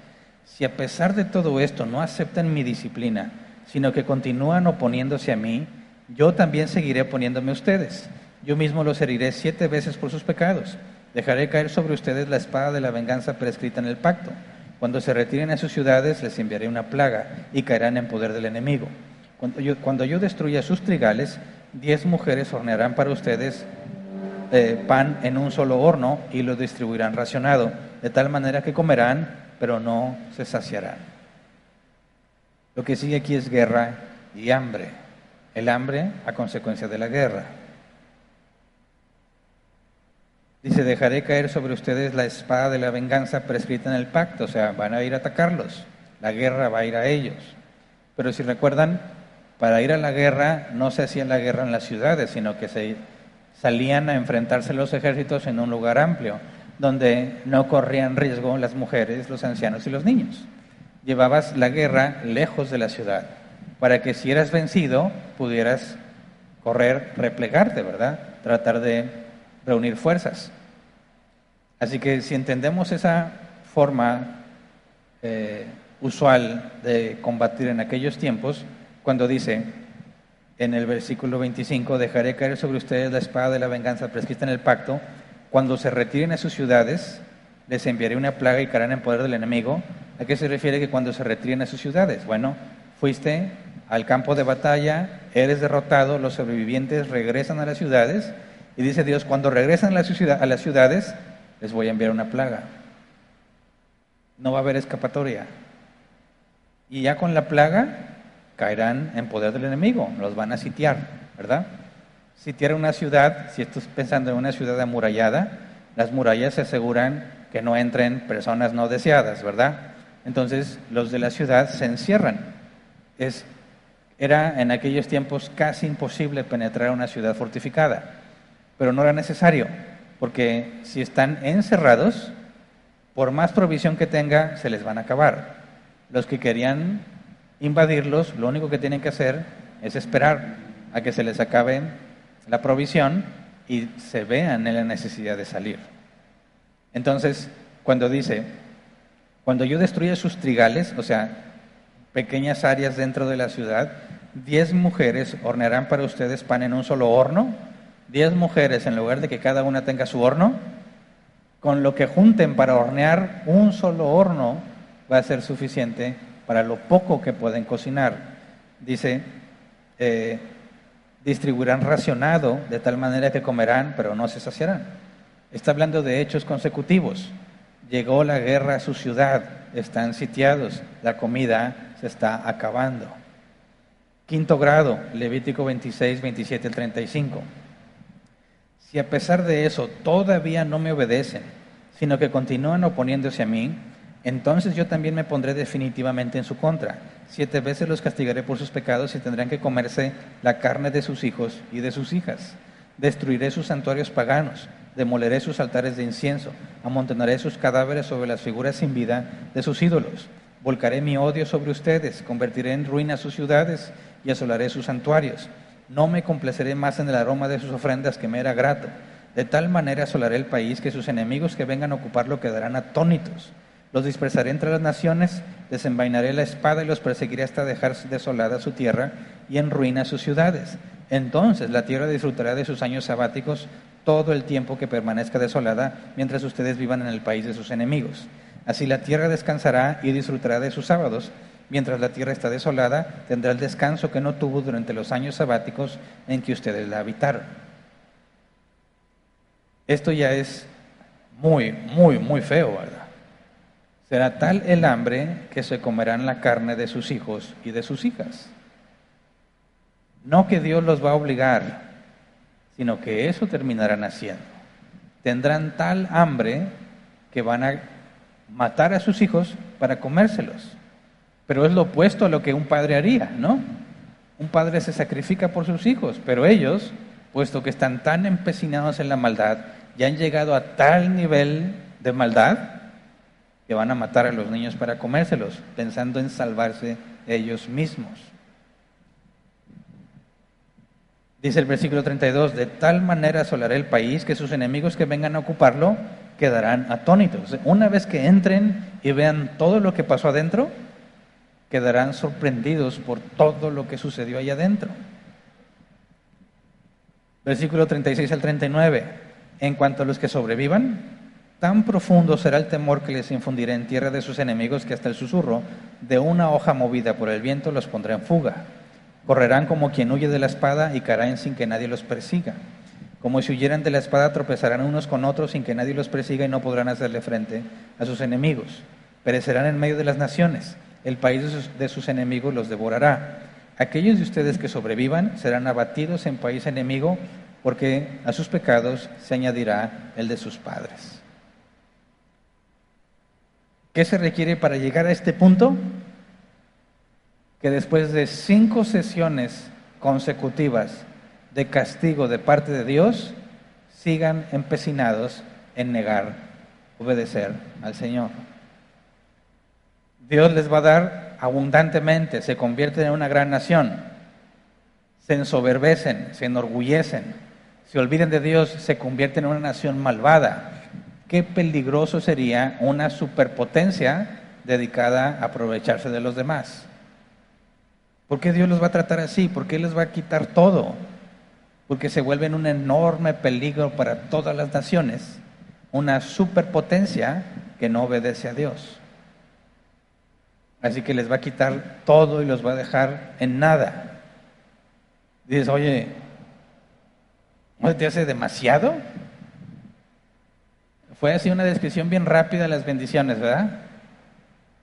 Si a pesar de todo esto no aceptan mi disciplina, sino que continúan oponiéndose a mí, yo también seguiré poniéndome a ustedes. Yo mismo los heriré siete veces por sus pecados. Dejaré caer sobre ustedes la espada de la venganza prescrita en el pacto. Cuando se retiren a sus ciudades les enviaré una plaga y caerán en poder del enemigo. Cuando yo, destruya sus trigales, diez mujeres hornearán para ustedes eh, pan en un solo horno y lo distribuirán racionado, de tal manera que comerán, pero no se saciarán. Lo que sigue aquí es guerra y hambre el hambre a consecuencia de la guerra. Dice, dejaré caer sobre ustedes la espada de la venganza prescrita en el pacto, o sea, van a ir a atacarlos. la guerra va a ir a ellos. Pero si recuerdan, para ir a la guerra no se hacía la guerra en las ciudades, sino que se salían a enfrentarse los ejércitos en un lugar amplio, donde no corrían riesgo las mujeres, los ancianos y los niños. Llevabas la guerra lejos de la ciudad, para que si eras vencido pudieras correr, replegarte, ¿verdad? Tratar de reunir fuerzas. Así que si entendemos esa forma eh, usual de combatir en aquellos tiempos, cuando dice en el versículo 25, dejaré caer sobre ustedes la espada de la venganza prescrita en el pacto, cuando se retiren a sus ciudades, les enviaré una plaga y caerán en poder del enemigo. ¿A qué se refiere que cuando se retiren a sus ciudades? Bueno, fuiste al campo de batalla, eres derrotado, los sobrevivientes regresan a las ciudades y dice Dios, cuando regresan a las ciudades, les voy a enviar una plaga. No va a haber escapatoria. Y ya con la plaga caerán en poder del enemigo, los van a sitiar, ¿verdad? Sitiar una ciudad, si estás pensando en una ciudad amurallada, las murallas se aseguran que no entren personas no deseadas, ¿verdad? Entonces los de la ciudad se encierran. Era en aquellos tiempos casi imposible penetrar una ciudad fortificada, pero no era necesario porque si están encerrados, por más provisión que tenga, se les van a acabar. Los que querían invadirlos, lo único que tienen que hacer es esperar a que se les acabe la provisión y se vean en la necesidad de salir. Entonces, cuando dice, cuando yo destruya sus trigales, o sea, pequeñas áreas dentro de la ciudad, diez mujeres hornearán para ustedes pan en un solo horno 10 mujeres, en lugar de que cada una tenga su horno, con lo que junten para hornear un solo horno va a ser suficiente para lo poco que pueden cocinar. Dice, eh, distribuirán racionado de tal manera que comerán, pero no se saciarán. Está hablando de hechos consecutivos. Llegó la guerra a su ciudad, están sitiados, la comida se está acabando. Quinto grado, Levítico 26, 27 al 35. Si a pesar de eso todavía no me obedecen, sino que continúan oponiéndose a mí, entonces yo también me pondré definitivamente en su contra. Siete veces los castigaré por sus pecados y tendrán que comerse la carne de sus hijos y de sus hijas. Destruiré sus santuarios paganos, demoleré sus altares de incienso, amontonaré sus cadáveres sobre las figuras sin vida de sus ídolos. Volcaré mi odio sobre ustedes, convertiré en ruinas sus ciudades y asolaré sus santuarios no me complaceré más en el aroma de sus ofrendas que me era grato. De tal manera asolaré el país que sus enemigos que vengan a ocuparlo quedarán atónitos. Los dispersaré entre las naciones, desenvainaré la espada y los perseguiré hasta dejar desolada su tierra y en ruina sus ciudades. Entonces la tierra disfrutará de sus años sabáticos todo el tiempo que permanezca desolada mientras ustedes vivan en el país de sus enemigos. Así la tierra descansará y disfrutará de sus sábados Mientras la tierra está desolada, tendrá el descanso que no tuvo durante los años sabáticos en que ustedes la habitaron. Esto ya es muy, muy, muy feo, ¿verdad? Será tal el hambre que se comerán la carne de sus hijos y de sus hijas. No que Dios los va a obligar, sino que eso terminarán haciendo. Tendrán tal hambre que van a matar a sus hijos para comérselos. Pero es lo opuesto a lo que un padre haría, ¿no? Un padre se sacrifica por sus hijos, pero ellos, puesto que están tan empecinados en la maldad, ya han llegado a tal nivel de maldad que van a matar a los niños para comérselos, pensando en salvarse ellos mismos. Dice el versículo 32, de tal manera asolaré el país que sus enemigos que vengan a ocuparlo quedarán atónitos. Una vez que entren y vean todo lo que pasó adentro, quedarán sorprendidos por todo lo que sucedió allá adentro. Versículo 36 al 39. En cuanto a los que sobrevivan, tan profundo será el temor que les infundiré en tierra de sus enemigos que hasta el susurro de una hoja movida por el viento los pondrá en fuga. Correrán como quien huye de la espada y caerán sin que nadie los persiga. Como si huyeran de la espada, tropezarán unos con otros sin que nadie los persiga y no podrán hacerle frente a sus enemigos. Perecerán en medio de las naciones el país de sus, enemigos los devorará. Aquellos de ustedes que sobrevivan serán abatidos en país enemigo, porque a sus pecados se añadirá el de sus padres. ¿Qué se requiere para llegar a este punto? que después de cinco sesiones consecutivas de castigo de parte de Dios, sigan empecinados en negar, obedecer al Señor. Dios les va a dar abundantemente, se convierten en una gran nación, se ensoberbecen, se enorgullecen, se olviden de Dios, se convierten en una nación malvada. Qué peligroso sería una superpotencia dedicada a aprovecharse de los demás. ¿Por qué Dios los va a tratar así? ¿Por qué les va a quitar todo? Porque se vuelven un enorme peligro para todas las naciones, una superpotencia que no obedece a Dios. Así que les va a quitar todo y los va a dejar en nada. Dices, oye, ¿no te hace demasiado? Fue así una descripción bien rápida de las bendiciones, ¿verdad?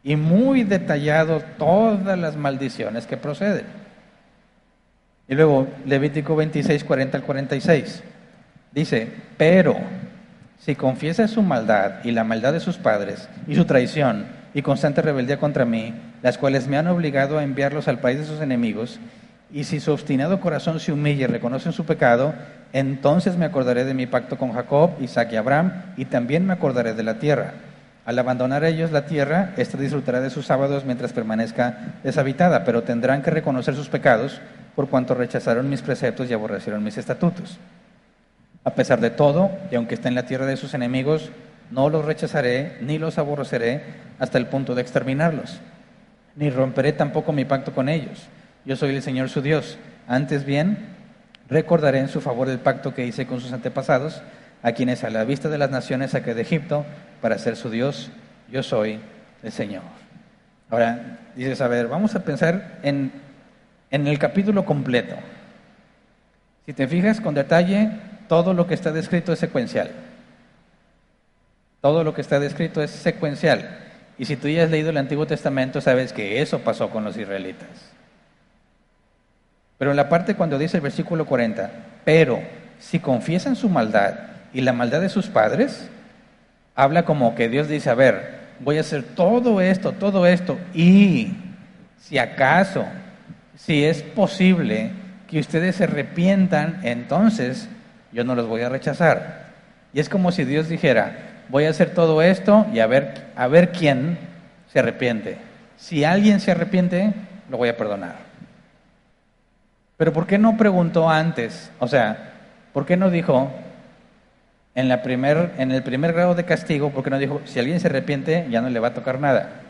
Y muy detallado todas las maldiciones que proceden. Y luego Levítico 26, 40 al 46. Dice, pero si confiesa su maldad y la maldad de sus padres y su traición, y constante rebeldía contra mí, las cuales me han obligado a enviarlos al país de sus enemigos, y si su obstinado corazón se humilla y reconoce su pecado, entonces me acordaré de mi pacto con Jacob, Isaac y Abraham, y también me acordaré de la tierra. Al abandonar ellos la tierra, ésta disfrutará de sus sábados mientras permanezca deshabitada, pero tendrán que reconocer sus pecados por cuanto rechazaron mis preceptos y aborrecieron mis estatutos. A pesar de todo, y aunque esté en la tierra de sus enemigos, no los rechazaré ni los aborreceré hasta el punto de exterminarlos, ni romperé tampoco mi pacto con ellos. Yo soy el Señor su Dios. Antes bien, recordaré en su favor el pacto que hice con sus antepasados, a quienes a la vista de las naciones saqué de Egipto para ser su Dios. Yo soy el Señor. Ahora, dices, a ver, vamos a pensar en, en el capítulo completo. Si te fijas con detalle, todo lo que está descrito es secuencial. Todo lo que está descrito es secuencial. Y si tú ya has leído el Antiguo Testamento, sabes que eso pasó con los israelitas. Pero en la parte cuando dice el versículo 40, pero si confiesan su maldad y la maldad de sus padres, habla como que Dios dice, a ver, voy a hacer todo esto, todo esto, y si acaso, si es posible que ustedes se arrepientan, entonces yo no los voy a rechazar. Y es como si Dios dijera, voy a hacer todo esto y a ver, a ver quién se arrepiente. Si alguien se arrepiente, lo voy a perdonar. Pero ¿por qué no preguntó antes? O sea, ¿por qué no dijo en, la primer, en el primer grado de castigo, por qué no dijo, si alguien se arrepiente, ya no le va a tocar nada?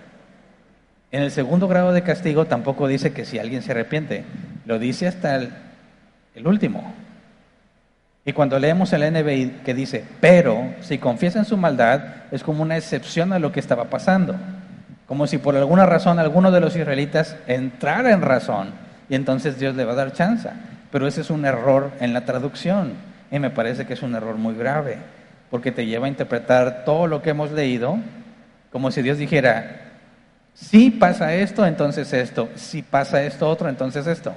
En el segundo grado de castigo tampoco dice que si alguien se arrepiente, lo dice hasta el último. Y cuando leemos el NBI que dice, pero si confiesan su maldad, es como una excepción a lo que estaba pasando. Como si por alguna razón alguno de los israelitas entrara en razón y entonces Dios le va a dar chance. Pero ese es un error en la traducción y me parece que es un error muy grave porque te lleva a interpretar todo lo que hemos leído como si Dios dijera, si pasa esto, entonces esto, si pasa esto otro, entonces esto.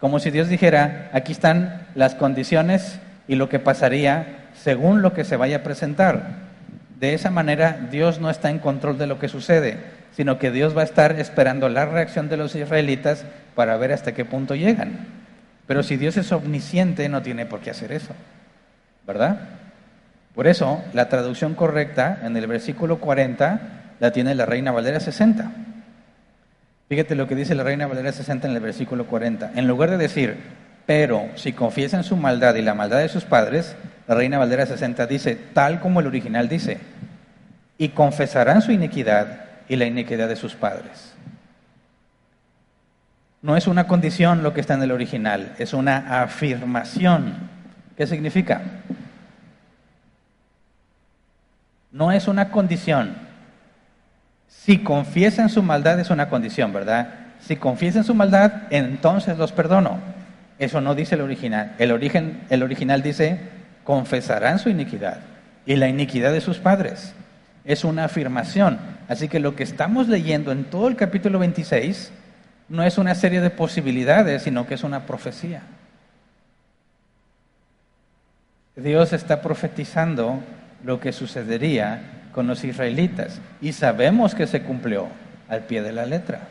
Como si Dios dijera, aquí están las condiciones y lo que pasaría según lo que se vaya a presentar. De esa manera Dios no está en control de lo que sucede, sino que Dios va a estar esperando la reacción de los israelitas para ver hasta qué punto llegan. Pero si Dios es omnisciente, no tiene por qué hacer eso, ¿verdad? Por eso, la traducción correcta en el versículo 40 la tiene la Reina Valera 60. Fíjate lo que dice la Reina Valera 60 en el versículo 40. En lugar de decir, pero si confiesan su maldad y la maldad de sus padres, la Reina Valdera 60 dice, tal como el original dice, y confesarán su iniquidad y la iniquidad de sus padres. No es una condición lo que está en el original, es una afirmación. ¿Qué significa? No es una condición. Si confiesan su maldad es una condición, ¿verdad? Si confiesan su maldad, entonces los perdono. Eso no dice el original. El, origen, el original dice, confesarán su iniquidad y la iniquidad de sus padres. Es una afirmación. Así que lo que estamos leyendo en todo el capítulo 26 no es una serie de posibilidades, sino que es una profecía. Dios está profetizando lo que sucedería con los israelitas y sabemos que se cumplió al pie de la letra.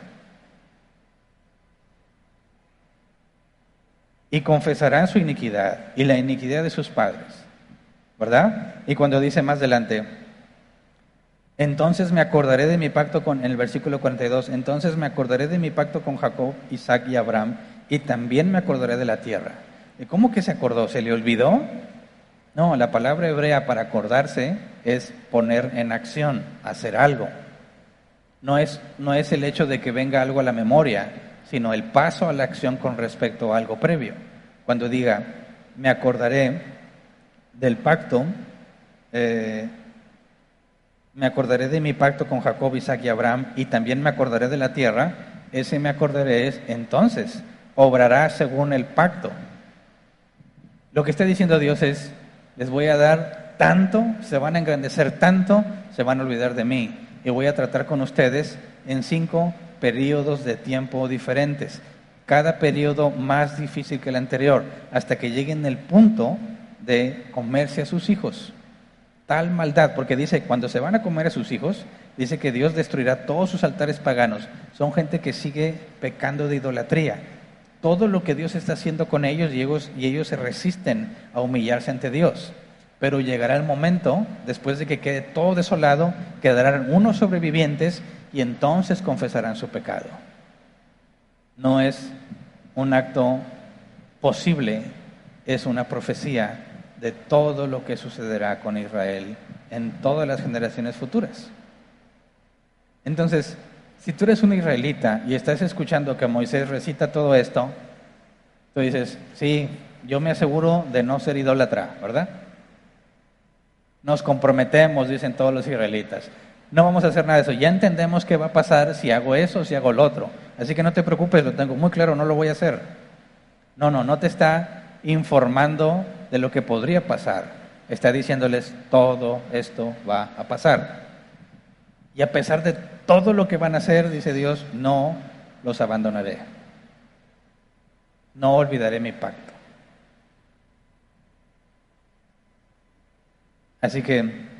Y confesarán su iniquidad y la iniquidad de sus padres. ¿Verdad? Y cuando dice más adelante, entonces me acordaré de mi pacto con, el versículo 42, entonces me acordaré de mi pacto con Jacob, Isaac y Abraham, y también me acordaré de la tierra. ¿Y cómo que se acordó? ¿Se le olvidó? No, la palabra hebrea para acordarse es poner en acción, hacer algo. No es, no es el hecho de que venga algo a la memoria, sino el paso a la acción con respecto a algo previo. Cuando diga, me acordaré del pacto, eh, me acordaré de mi pacto con Jacob, Isaac y Abraham, y también me acordaré de la tierra, ese me acordaré es entonces, obrará según el pacto. Lo que está diciendo Dios es, les voy a dar tanto, se van a engrandecer tanto, se van a olvidar de mí, y voy a tratar con ustedes en cinco periodos de tiempo diferentes, cada periodo más difícil que el anterior, hasta que lleguen el punto de comerse a sus hijos. Tal maldad, porque dice, cuando se van a comer a sus hijos, dice que Dios destruirá todos sus altares paganos. Son gente que sigue pecando de idolatría. Todo lo que Dios está haciendo con ellos y ellos, y ellos se resisten a humillarse ante Dios. Pero llegará el momento, después de que quede todo desolado, quedarán unos sobrevivientes y entonces confesarán su pecado. No es un acto posible, es una profecía de todo lo que sucederá con Israel en todas las generaciones futuras. Entonces, si tú eres un israelita y estás escuchando que Moisés recita todo esto, tú dices, sí, yo me aseguro de no ser idólatra, ¿verdad? Nos comprometemos, dicen todos los israelitas no vamos a hacer nada de eso. Ya entendemos qué va a pasar si hago eso si hago lo otro. Así que no te preocupes, lo tengo muy claro, no lo voy a hacer. No, no, no te está informando de lo que podría pasar. Está diciéndoles todo esto va a pasar. Y a pesar de todo lo que van a hacer, dice Dios, no los abandonaré. No olvidaré mi pacto. Así que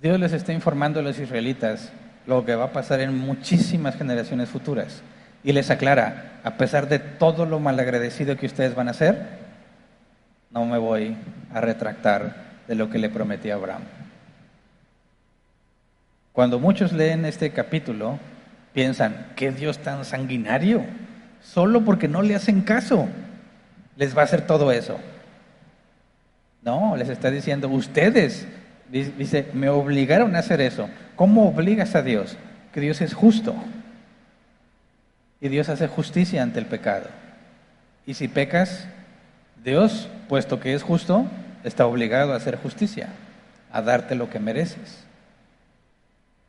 Dios les está informando a los israelitas lo que va a pasar en muchísimas generaciones futuras. Y les aclara, a pesar de todo lo malagradecido que ustedes van a hacer, no me voy a retractar de lo que le prometí a Abraham. Cuando muchos leen este capítulo, piensan, ¿qué Dios tan sanguinario? Solo porque no le hacen caso, les va a hacer todo eso. No, les está diciendo, ustedes Dice, me obligaron a hacer eso. ¿Cómo obligas a Dios? Que Dios es justo. Y Dios hace justicia ante el pecado. Y si pecas, Dios, puesto que es justo, está obligado a hacer justicia, a darte lo que mereces.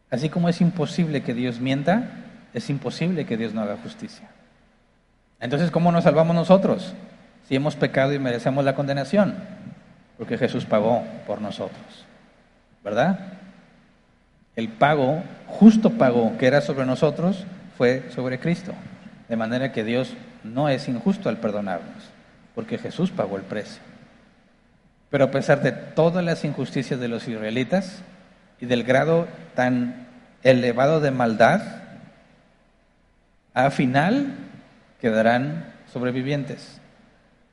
Así como es imposible que Dios mienta, es imposible que Dios no haga justicia. Entonces, ¿cómo nos salvamos nosotros? Si hemos pecado y merecemos la condenación, porque Jesús pagó por nosotros. ¿Verdad? El pago, justo pago que era sobre nosotros, fue sobre Cristo. De manera que Dios no es injusto al perdonarnos, porque Jesús pagó el precio. Pero a pesar de todas las injusticias de los israelitas y del grado tan elevado de maldad, al final quedarán sobrevivientes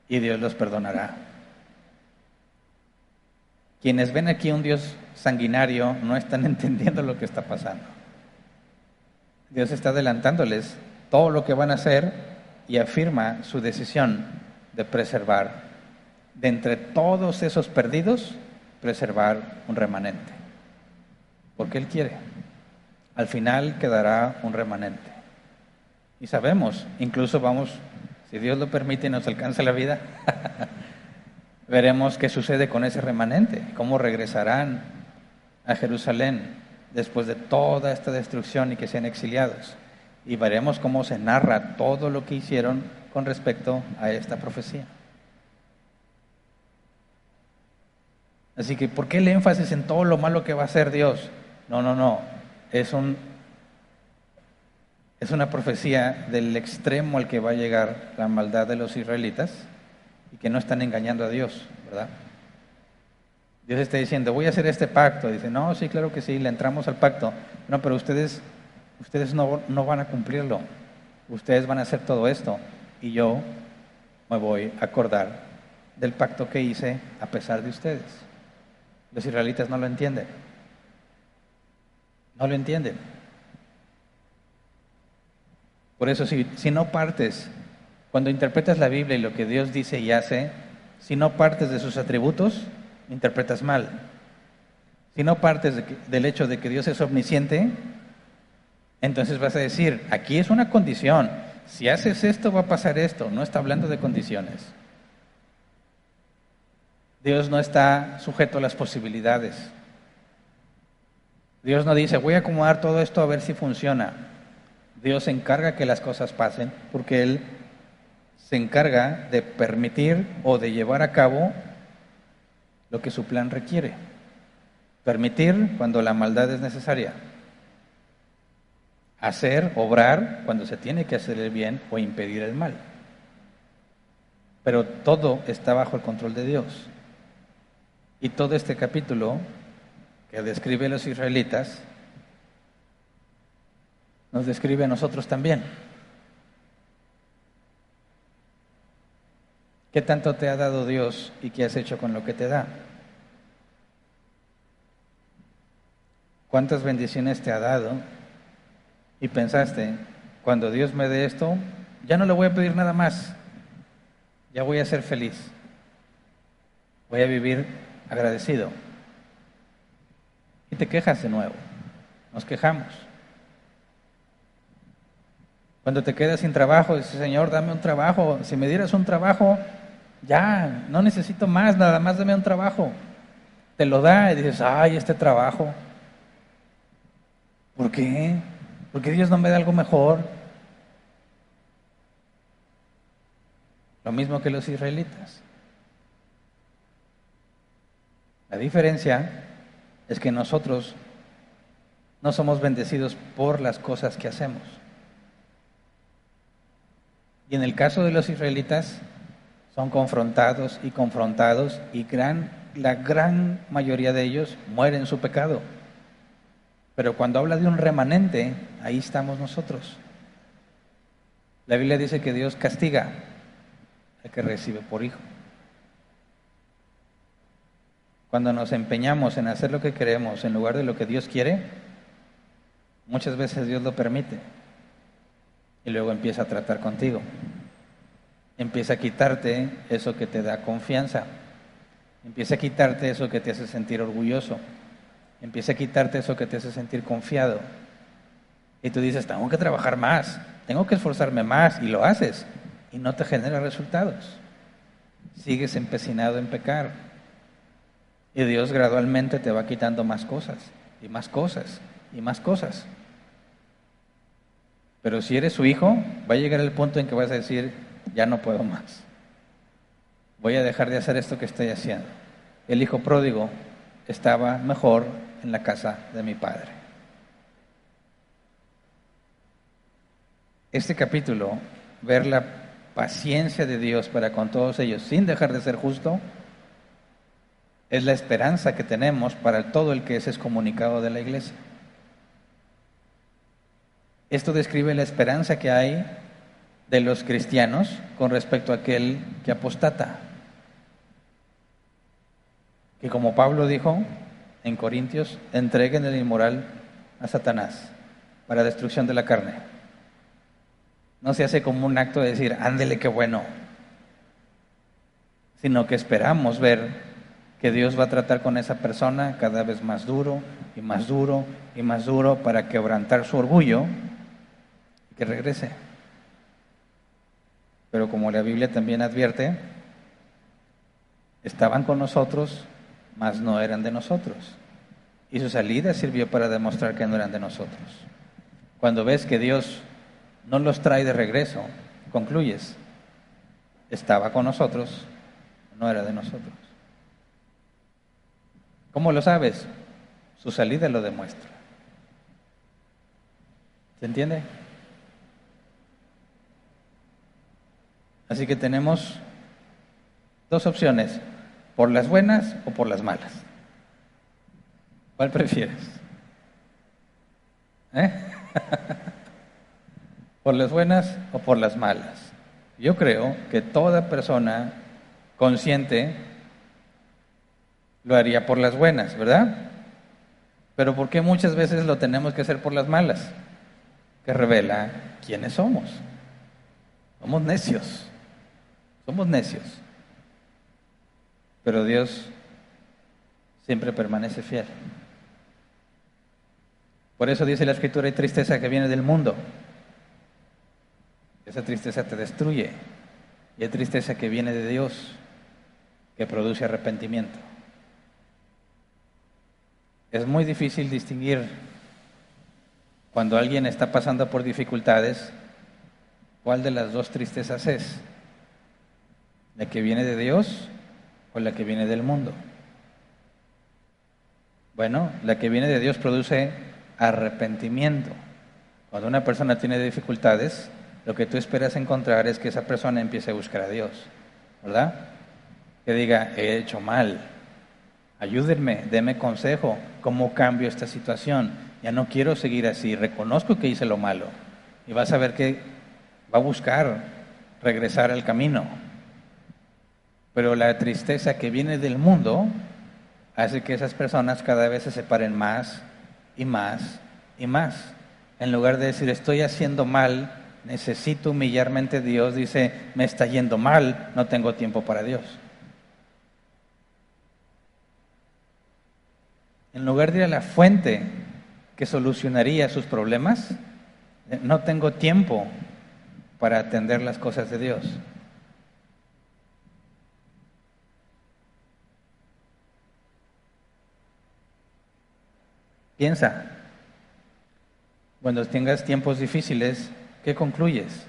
y Dios los perdonará. Quienes ven aquí un Dios sanguinario no están entendiendo lo que está pasando. Dios está adelantándoles todo lo que van a hacer y afirma su decisión de preservar, de entre todos esos perdidos, preservar un remanente. Porque Él quiere. Al final quedará un remanente. Y sabemos, incluso vamos, si Dios lo permite y nos alcanza la vida, veremos qué sucede con ese remanente, cómo regresarán a Jerusalén después de toda esta destrucción y que sean exiliados. Y veremos cómo se narra todo lo que hicieron con respecto a esta profecía. Así que, ¿por qué el énfasis en todo lo malo que va a hacer Dios? No, no, no. Es, un, es una profecía del extremo al que va a llegar la maldad de los israelitas y que no están engañando a Dios, ¿verdad? Dios está diciendo, voy a hacer este pacto. Dice, no, sí, claro que sí, le entramos al pacto. No, pero ustedes, ustedes no, no van a cumplirlo. Ustedes van a hacer todo esto. y yo me voy a acordar del pacto que hice a pesar de ustedes. Los israelitas no lo entienden. No lo entienden. Por eso si, si no partes, cuando interpretas la Biblia y lo que Dios dice y hace, si no partes de sus atributos, interpretas mal. Si no partes del hecho de que Dios es omnisciente, entonces vas a decir, aquí es una condición, si haces esto va a pasar esto, no está hablando de condiciones. Dios no está sujeto a las posibilidades. Dios no dice, voy a acomodar todo esto a ver si funciona. Dios encarga que las cosas pasen porque Él se encarga de permitir o de llevar a cabo lo que su plan requiere. Permitir cuando la maldad es necesaria. Hacer, obrar cuando se tiene que hacer el bien o impedir el mal. Pero todo está bajo el control de Dios. Y todo este capítulo que describe a los israelitas nos describe a nosotros también. ¿Qué tanto te ha dado Dios y qué has hecho con lo que te da? ¿Cuántas bendiciones te ha dado? Y pensaste, cuando Dios me dé esto, ya no le voy a pedir nada más, ya voy a ser feliz, voy a vivir agradecido. Y te quejas de nuevo, nos quejamos. Cuando te quedas sin trabajo, dices, Señor, dame un trabajo. Si me dieras un trabajo, ya, no necesito más, nada más dame un trabajo. Te lo da y dices, ay, este trabajo. ¿Por qué? Porque Dios no me da algo mejor. Lo mismo que los israelitas. La diferencia es que nosotros no somos bendecidos por las cosas que hacemos. Y en el caso de los israelitas, son confrontados y confrontados y gran, la gran mayoría de ellos mueren en su pecado. Pero cuando habla de un remanente, ahí estamos nosotros. La Biblia dice que Dios castiga al que recibe por hijo. Cuando nos empeñamos en hacer lo que queremos en lugar de lo que Dios quiere, muchas veces Dios lo permite y luego empieza a tratar contigo. Empieza a quitarte eso que te da confianza. Empieza a quitarte eso que te hace sentir orgulloso. Empieza a quitarte eso que te hace sentir confiado. Y tú dices, tengo que trabajar más, tengo que esforzarme más, y lo haces, y no te genera resultados. Sigues empecinado en pecar. Y Dios gradualmente te va quitando más cosas, y más cosas, y más cosas. Pero si eres su hijo, va a llegar el punto en que vas a decir, ya no puedo más. Voy a dejar de hacer esto que estoy haciendo. El hijo pródigo estaba mejor en la casa de mi padre. Este capítulo, ver la paciencia de Dios para con todos ellos sin dejar de ser justo, es la esperanza que tenemos para todo el que es excomunicado de la iglesia. Esto describe la esperanza que hay de los cristianos con respecto a aquel que apostata. Que como Pablo dijo en Corintios, entreguen el inmoral a Satanás para destrucción de la carne. No se hace como un acto de decir, ándele qué bueno, sino que esperamos ver que Dios va a tratar con esa persona cada vez más duro y más duro y más duro para quebrantar su orgullo que regrese. Pero como la Biblia también advierte, estaban con nosotros, mas no eran de nosotros. Y su salida sirvió para demostrar que no eran de nosotros. Cuando ves que Dios no los trae de regreso, concluyes, estaba con nosotros, no era de nosotros. ¿Cómo lo sabes? Su salida lo demuestra. ¿Se entiende? Así que tenemos dos opciones, por las buenas o por las malas. ¿Cuál prefieres? ¿Eh? ¿Por las buenas o por las malas? Yo creo que toda persona consciente lo haría por las buenas, ¿verdad? Pero ¿por qué muchas veces lo tenemos que hacer por las malas? Que revela quiénes somos. Somos necios. Somos necios. Pero Dios siempre permanece fiel. Por eso dice la escritura, hay tristeza que viene del mundo. Esa tristeza te destruye. Y hay tristeza que viene de Dios, que produce arrepentimiento. Es muy difícil distinguir cuando alguien está pasando por dificultades, cuál de las dos tristezas es. ¿La que viene de Dios o la que viene del mundo? Bueno, la que viene de Dios produce arrepentimiento. Cuando una persona tiene dificultades, lo que tú esperas encontrar es que esa persona empiece a buscar a Dios, ¿verdad? Que diga, he hecho mal, ayúdenme, deme consejo, ¿cómo cambio esta situación? Ya no quiero seguir así, reconozco que hice lo malo. Y vas a ver que va a buscar regresar al camino. Pero la tristeza que viene del mundo hace que esas personas cada vez se separen más y más y más. En lugar de decir, estoy haciendo mal, necesito humillarme ante Dios, dice, me está yendo mal, no tengo tiempo para Dios. En lugar de ir a la fuente que solucionaría sus problemas, no tengo tiempo para atender las cosas de Dios. Piensa, cuando tengas tiempos difíciles, ¿qué concluyes?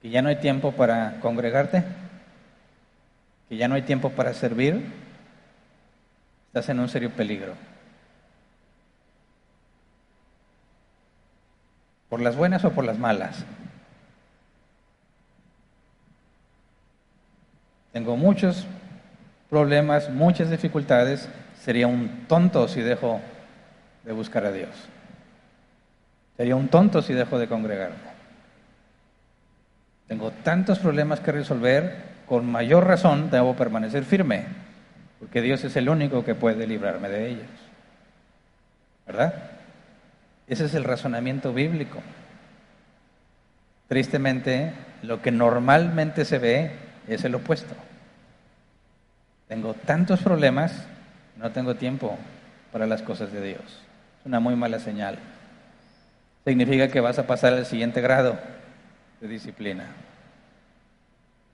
¿Que ya no hay tiempo para congregarte? ¿Que ya no hay tiempo para servir? Estás en un serio peligro. ¿Por las buenas o por las malas? Tengo muchos problemas, muchas dificultades. Sería un tonto si dejo de buscar a Dios. Sería un tonto si dejo de congregarme. Tengo tantos problemas que resolver, con mayor razón debo permanecer firme, porque Dios es el único que puede librarme de ellos. ¿Verdad? Ese es el razonamiento bíblico. Tristemente, lo que normalmente se ve es el opuesto. Tengo tantos problemas, no tengo tiempo para las cosas de Dios. Es una muy mala señal significa que vas a pasar al siguiente grado de disciplina.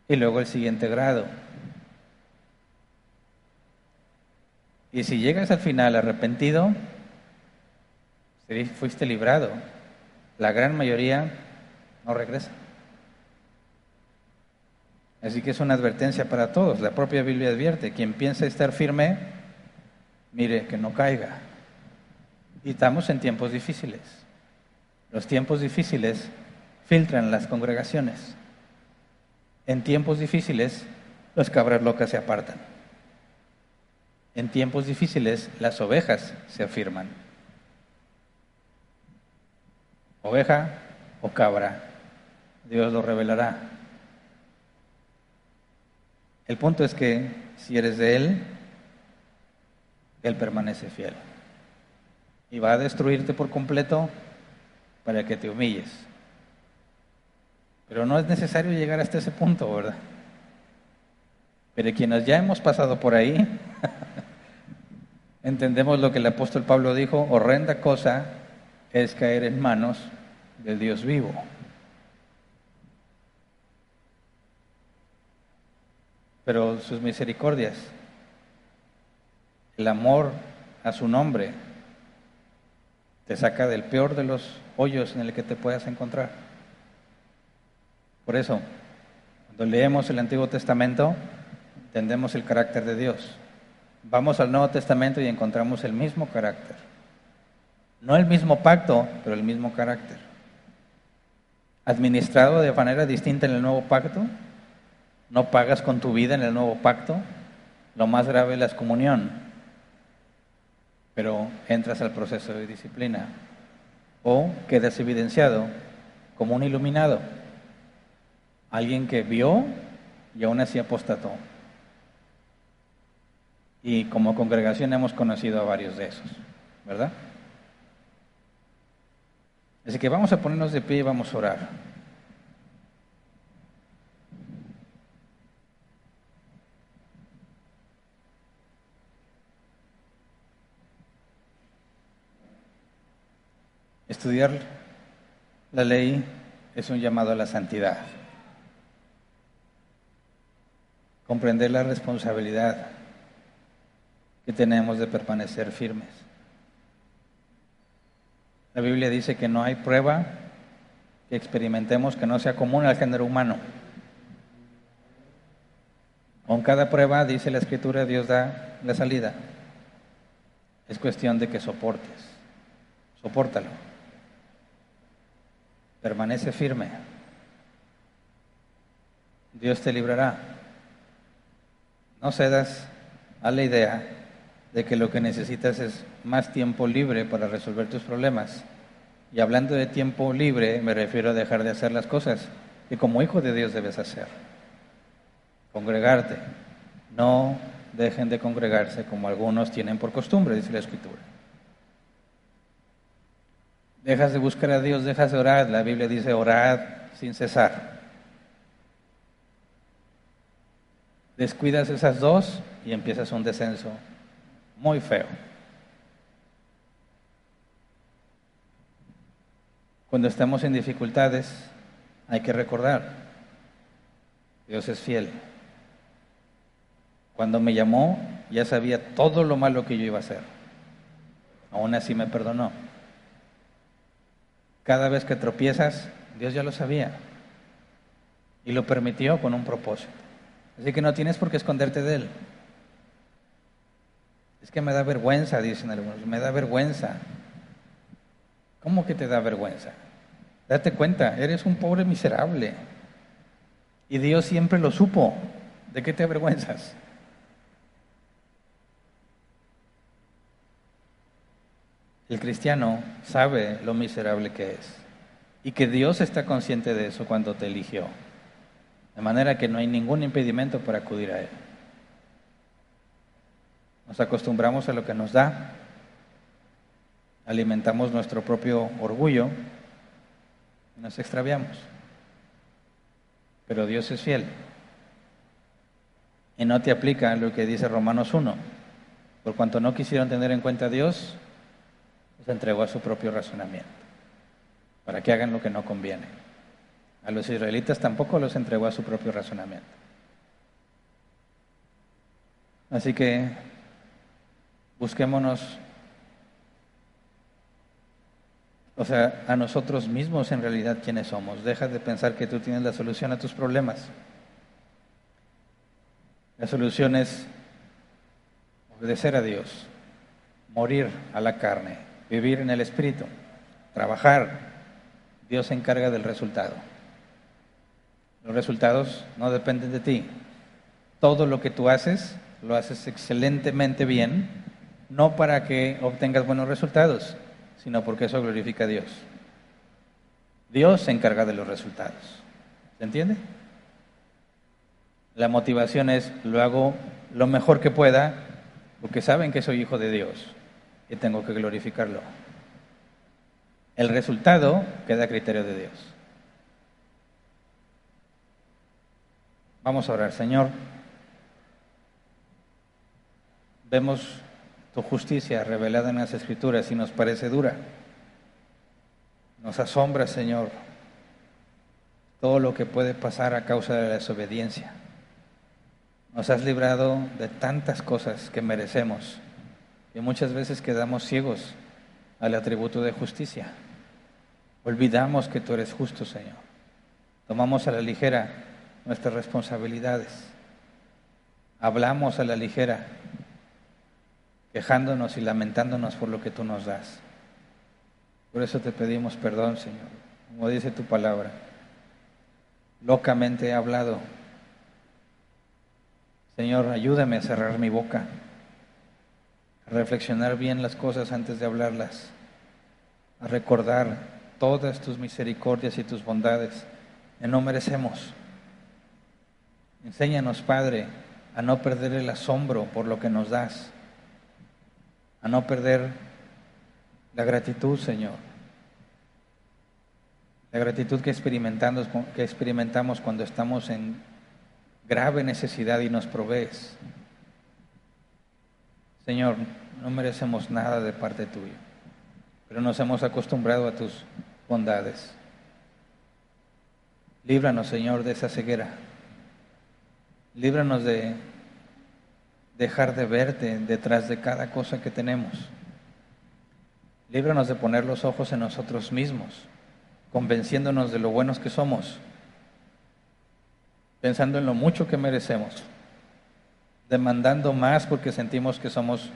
Y luego el siguiente grado. Y si llegas al final arrepentido, fuiste librado. La gran mayoría no regresa. Así que es una advertencia para todos. La propia Biblia advierte, quien piensa estar firme, mire que no caiga. Y estamos en tiempos difíciles. Los tiempos difíciles filtran las congregaciones. En tiempos difíciles, los cabras locas se apartan. En tiempos difíciles, las ovejas se afirman. Oveja o cabra, Dios lo revelará. El punto es que si eres de Él, Él permanece fiel. Y va a destruirte por completo para que te humilles. Pero no es necesario llegar hasta ese punto, ¿verdad? Pero quienes ya hemos pasado por ahí, entendemos lo que el apóstol Pablo dijo, horrenda cosa es caer en manos del Dios vivo. Pero sus misericordias, el amor a su nombre, te saca del peor de los hoyos en el que te puedas encontrar. Por eso, cuando leemos el Antiguo Testamento, entendemos el carácter de Dios. Vamos al Nuevo Testamento y encontramos el mismo carácter. No el mismo pacto, pero el mismo carácter. Administrado de manera distinta en el nuevo pacto, no pagas con tu vida en el nuevo pacto, lo más grave es la excomunión pero entras al proceso de disciplina o quedas evidenciado como un iluminado. Alguien que vio y aún así apostató. Y como congregación hemos conocido a varios de esos, ¿verdad? Así que vamos a ponernos de pie y vamos a orar. Estudiar la ley es un llamado a la santidad. Comprender la responsabilidad que tenemos de permanecer firmes. La Biblia dice que no hay prueba que experimentemos que no sea común al género humano. Con cada prueba, dice la Escritura, Dios da la salida. Es cuestión de que soportes. Sopórtalo. Permanece firme. Dios te librará. No cedas a la idea de que lo que necesitas es más tiempo libre para resolver tus problemas. Y hablando de tiempo libre, me refiero a dejar de hacer las cosas que como hijo de Dios debes hacer. Congregarte. No dejen de congregarse como algunos tienen por costumbre, dice la Escritura. Dejas de buscar a Dios, dejas de orar. La Biblia dice orad sin cesar. Descuidas esas dos y empiezas un descenso muy feo. Cuando estamos en dificultades, hay que recordar, Dios es fiel. Cuando me llamó, ya sabía todo lo malo que yo iba a hacer. Aún así me perdonó. Cada vez que tropiezas, Dios ya lo sabía. Y lo permitió con un propósito. Así que no tienes por qué esconderte de Él. Es que me da vergüenza, dicen algunos, me da vergüenza. ¿Cómo que te da vergüenza? Date cuenta, eres un pobre miserable. Y Dios siempre lo supo. ¿De qué te avergüenzas? El cristiano sabe lo miserable que es y que Dios está consciente de eso cuando te eligió. De manera que no hay ningún impedimento para acudir a Él. Nos acostumbramos a lo que nos da, alimentamos nuestro propio orgullo y nos extraviamos. Pero Dios es fiel. Y no te aplica lo que dice Romanos 1. Por cuanto no quisieron tener en cuenta a Dios, los entregó a su propio razonamiento, para que hagan lo que no conviene. A los israelitas tampoco los entregó a su propio razonamiento. Así que busquémonos, o sea, a nosotros mismos en realidad quiénes somos. Deja de pensar que tú tienes la solución a tus problemas. La solución es obedecer a Dios, morir a la carne, vivir en el Espíritu, trabajar. Dios se encarga del resultado. Los resultados no dependen de ti. Todo lo que tú haces, lo haces excelentemente bien no para que obtengas buenos resultados, sino porque eso glorifica a Dios. Dios se encarga de los resultados. ¿Se entiende? La motivación es, lo hago lo mejor que pueda, porque saben que soy hijo de Dios y tengo que glorificarlo. El resultado queda a criterio de Dios. Vamos a orar, Señor. Vemos tu justicia revelada en las Escrituras y nos parece dura. Nos asombra, Señor, todo lo que puede pasar a causa de la desobediencia. Nos has librado de tantas cosas que merecemos y muchas veces quedamos ciegos al atributo de justicia. Olvidamos que tú eres justo, Señor. Tomamos a la ligera nuestras responsabilidades. Hablamos a la ligera quejándonos y lamentándonos por lo que tú nos das. Por eso te pedimos perdón, Señor, como dice tu palabra. Locamente he hablado. Señor, ayúdame a cerrar mi boca, a reflexionar bien las cosas antes de hablarlas, a recordar todas tus misericordias y tus bondades que no merecemos, Enséñanos, Padre, a no perder el asombro por lo que nos das, a no perder la gratitud, Señor. La gratitud que experimentamos, que experimentamos cuando estamos en grave necesidad y nos provees. Señor, no merecemos nada de parte tuya, pero nos hemos acostumbrado a tus bondades. Líbranos, Señor, de esa ceguera. Líbranos de dejar de verte detrás de cada cosa que tenemos. Líbranos de poner los ojos en nosotros mismos, convenciéndonos de lo buenos que somos, pensando en lo mucho que merecemos, demandando más porque sentimos que somos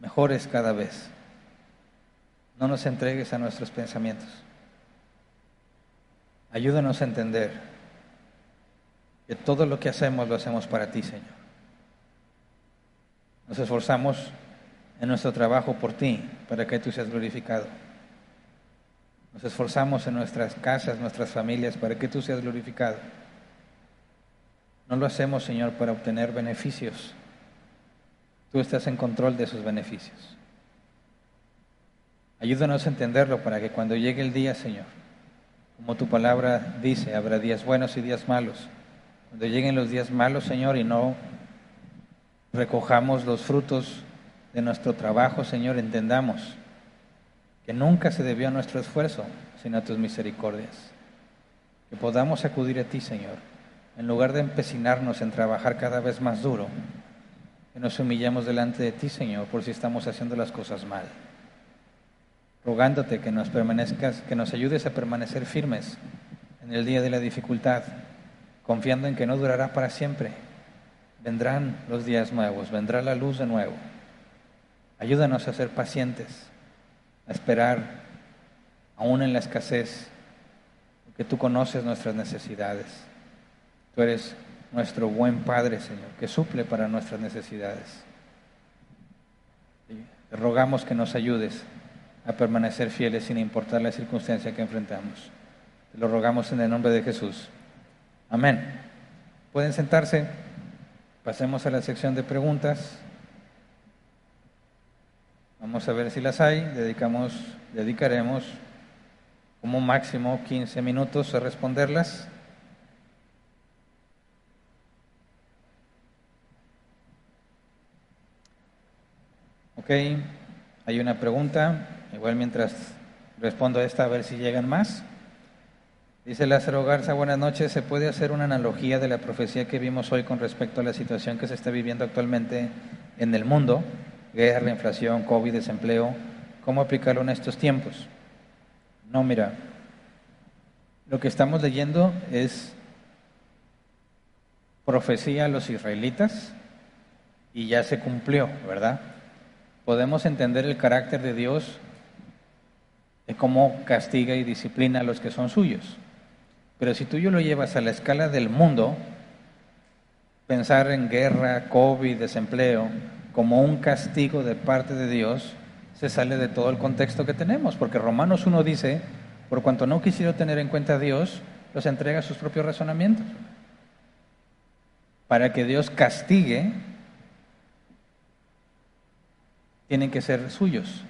mejores cada vez. No nos entregues a nuestros pensamientos. Ayúdanos a entender que todo lo que hacemos lo hacemos para ti, Señor. Nos esforzamos en nuestro trabajo por ti, para que tú seas glorificado. Nos esforzamos en nuestras casas, nuestras familias, para que tú seas glorificado. No lo hacemos, Señor, para obtener beneficios. Tú estás en control de esos beneficios. Ayúdanos a entenderlo para que cuando llegue el día, Señor, como tu palabra dice, habrá días buenos y días malos. Cuando lleguen los días malos, Señor, y no recojamos los frutos de nuestro trabajo, Señor, entendamos que nunca se debió a nuestro esfuerzo, sino a tus misericordias. Que podamos acudir a ti, Señor, en lugar de empecinarnos en trabajar cada vez más duro, que nos humillemos delante de ti, Señor, por si estamos haciendo las cosas mal rogándote que nos permanezcas, que nos ayudes a permanecer firmes en el día de la dificultad, confiando en que no durará para siempre. Vendrán los días nuevos, vendrá la luz de nuevo. Ayúdanos a ser pacientes, a esperar aún en la escasez, porque tú conoces nuestras necesidades. Tú eres nuestro buen Padre, Señor, que suple para nuestras necesidades. Te rogamos que nos ayudes a permanecer fieles sin importar la circunstancia que enfrentamos. Te lo rogamos en el nombre de Jesús. Amén. Pueden sentarse. Pasemos a la sección de preguntas. Vamos a ver si las hay. Dedicamos, dedicaremos como máximo 15 minutos a responderlas. Ok, hay una pregunta. Igual mientras respondo esta, a ver si llegan más. Dice Lázaro Garza, buenas noches. ¿Se puede hacer una analogía de la profecía que vimos hoy con respecto a la situación que se está viviendo actualmente en el mundo? Guerra, inflación, COVID, desempleo. ¿Cómo aplicarlo en estos tiempos? No, mira, lo que estamos leyendo es profecía a los israelitas y ya se cumplió, ¿verdad? Podemos entender el carácter de Dios de cómo castiga y disciplina a los que son suyos. Pero si tú yo lo llevas a la escala del mundo, pensar en guerra, COVID, desempleo, como un castigo de parte de Dios, se sale de todo el contexto que tenemos, porque Romanos 1 dice, por cuanto no quisieron tener en cuenta a Dios, los entrega a sus propios razonamientos. Para que Dios castigue, tienen que ser suyos.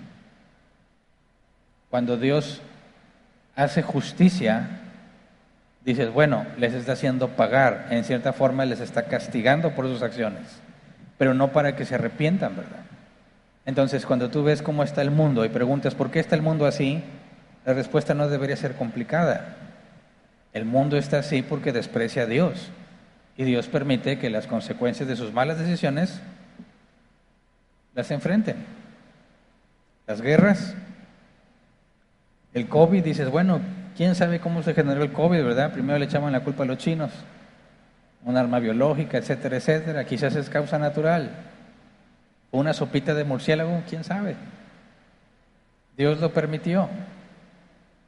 Cuando Dios hace justicia, dices, bueno, les está haciendo pagar, en cierta forma les está castigando por sus acciones, pero no para que se arrepientan, ¿verdad? Entonces, cuando tú ves cómo está el mundo y preguntas, ¿por qué está el mundo así? La respuesta no debería ser complicada. El mundo está así porque desprecia a Dios y Dios permite que las consecuencias de sus malas decisiones las enfrenten. Las guerras, el COVID, dices, bueno, ¿quién sabe cómo se generó el COVID, verdad? Primero le echaban la culpa a los chinos, un arma biológica, etcétera, etcétera. Quizás es causa natural. Una sopita de murciélago, quién sabe. Dios lo permitió.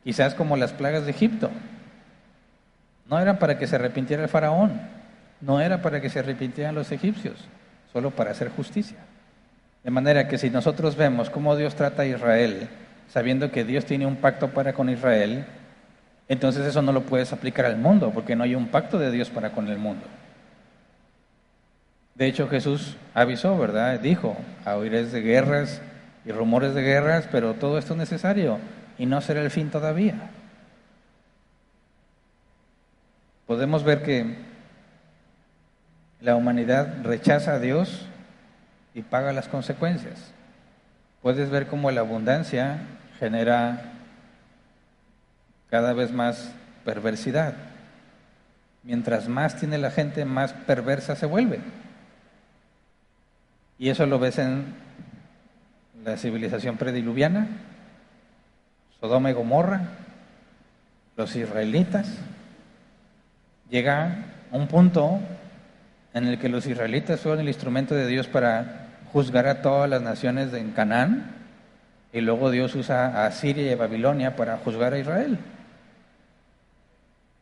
Quizás como las plagas de Egipto. No era para que se arrepintiera el faraón, no era para que se arrepintieran los egipcios, solo para hacer justicia. De manera que si nosotros vemos cómo Dios trata a Israel, sabiendo que Dios tiene un pacto para con Israel, entonces eso no lo puedes aplicar al mundo, porque no hay un pacto de Dios para con el mundo. De hecho, Jesús avisó, ¿verdad? Dijo, oiréis de guerras y rumores de guerras, pero todo esto es necesario y no será el fin todavía. Podemos ver que la humanidad rechaza a Dios y paga las consecuencias. Puedes ver cómo la abundancia genera cada vez más perversidad. Mientras más tiene la gente, más perversa se vuelve. Y eso lo ves en la civilización prediluviana, Sodoma y Gomorra, los israelitas. Llega un punto en el que los israelitas fueron el instrumento de Dios para juzgar a todas las naciones en Canaán y luego Dios usa a Siria y a Babilonia para juzgar a Israel.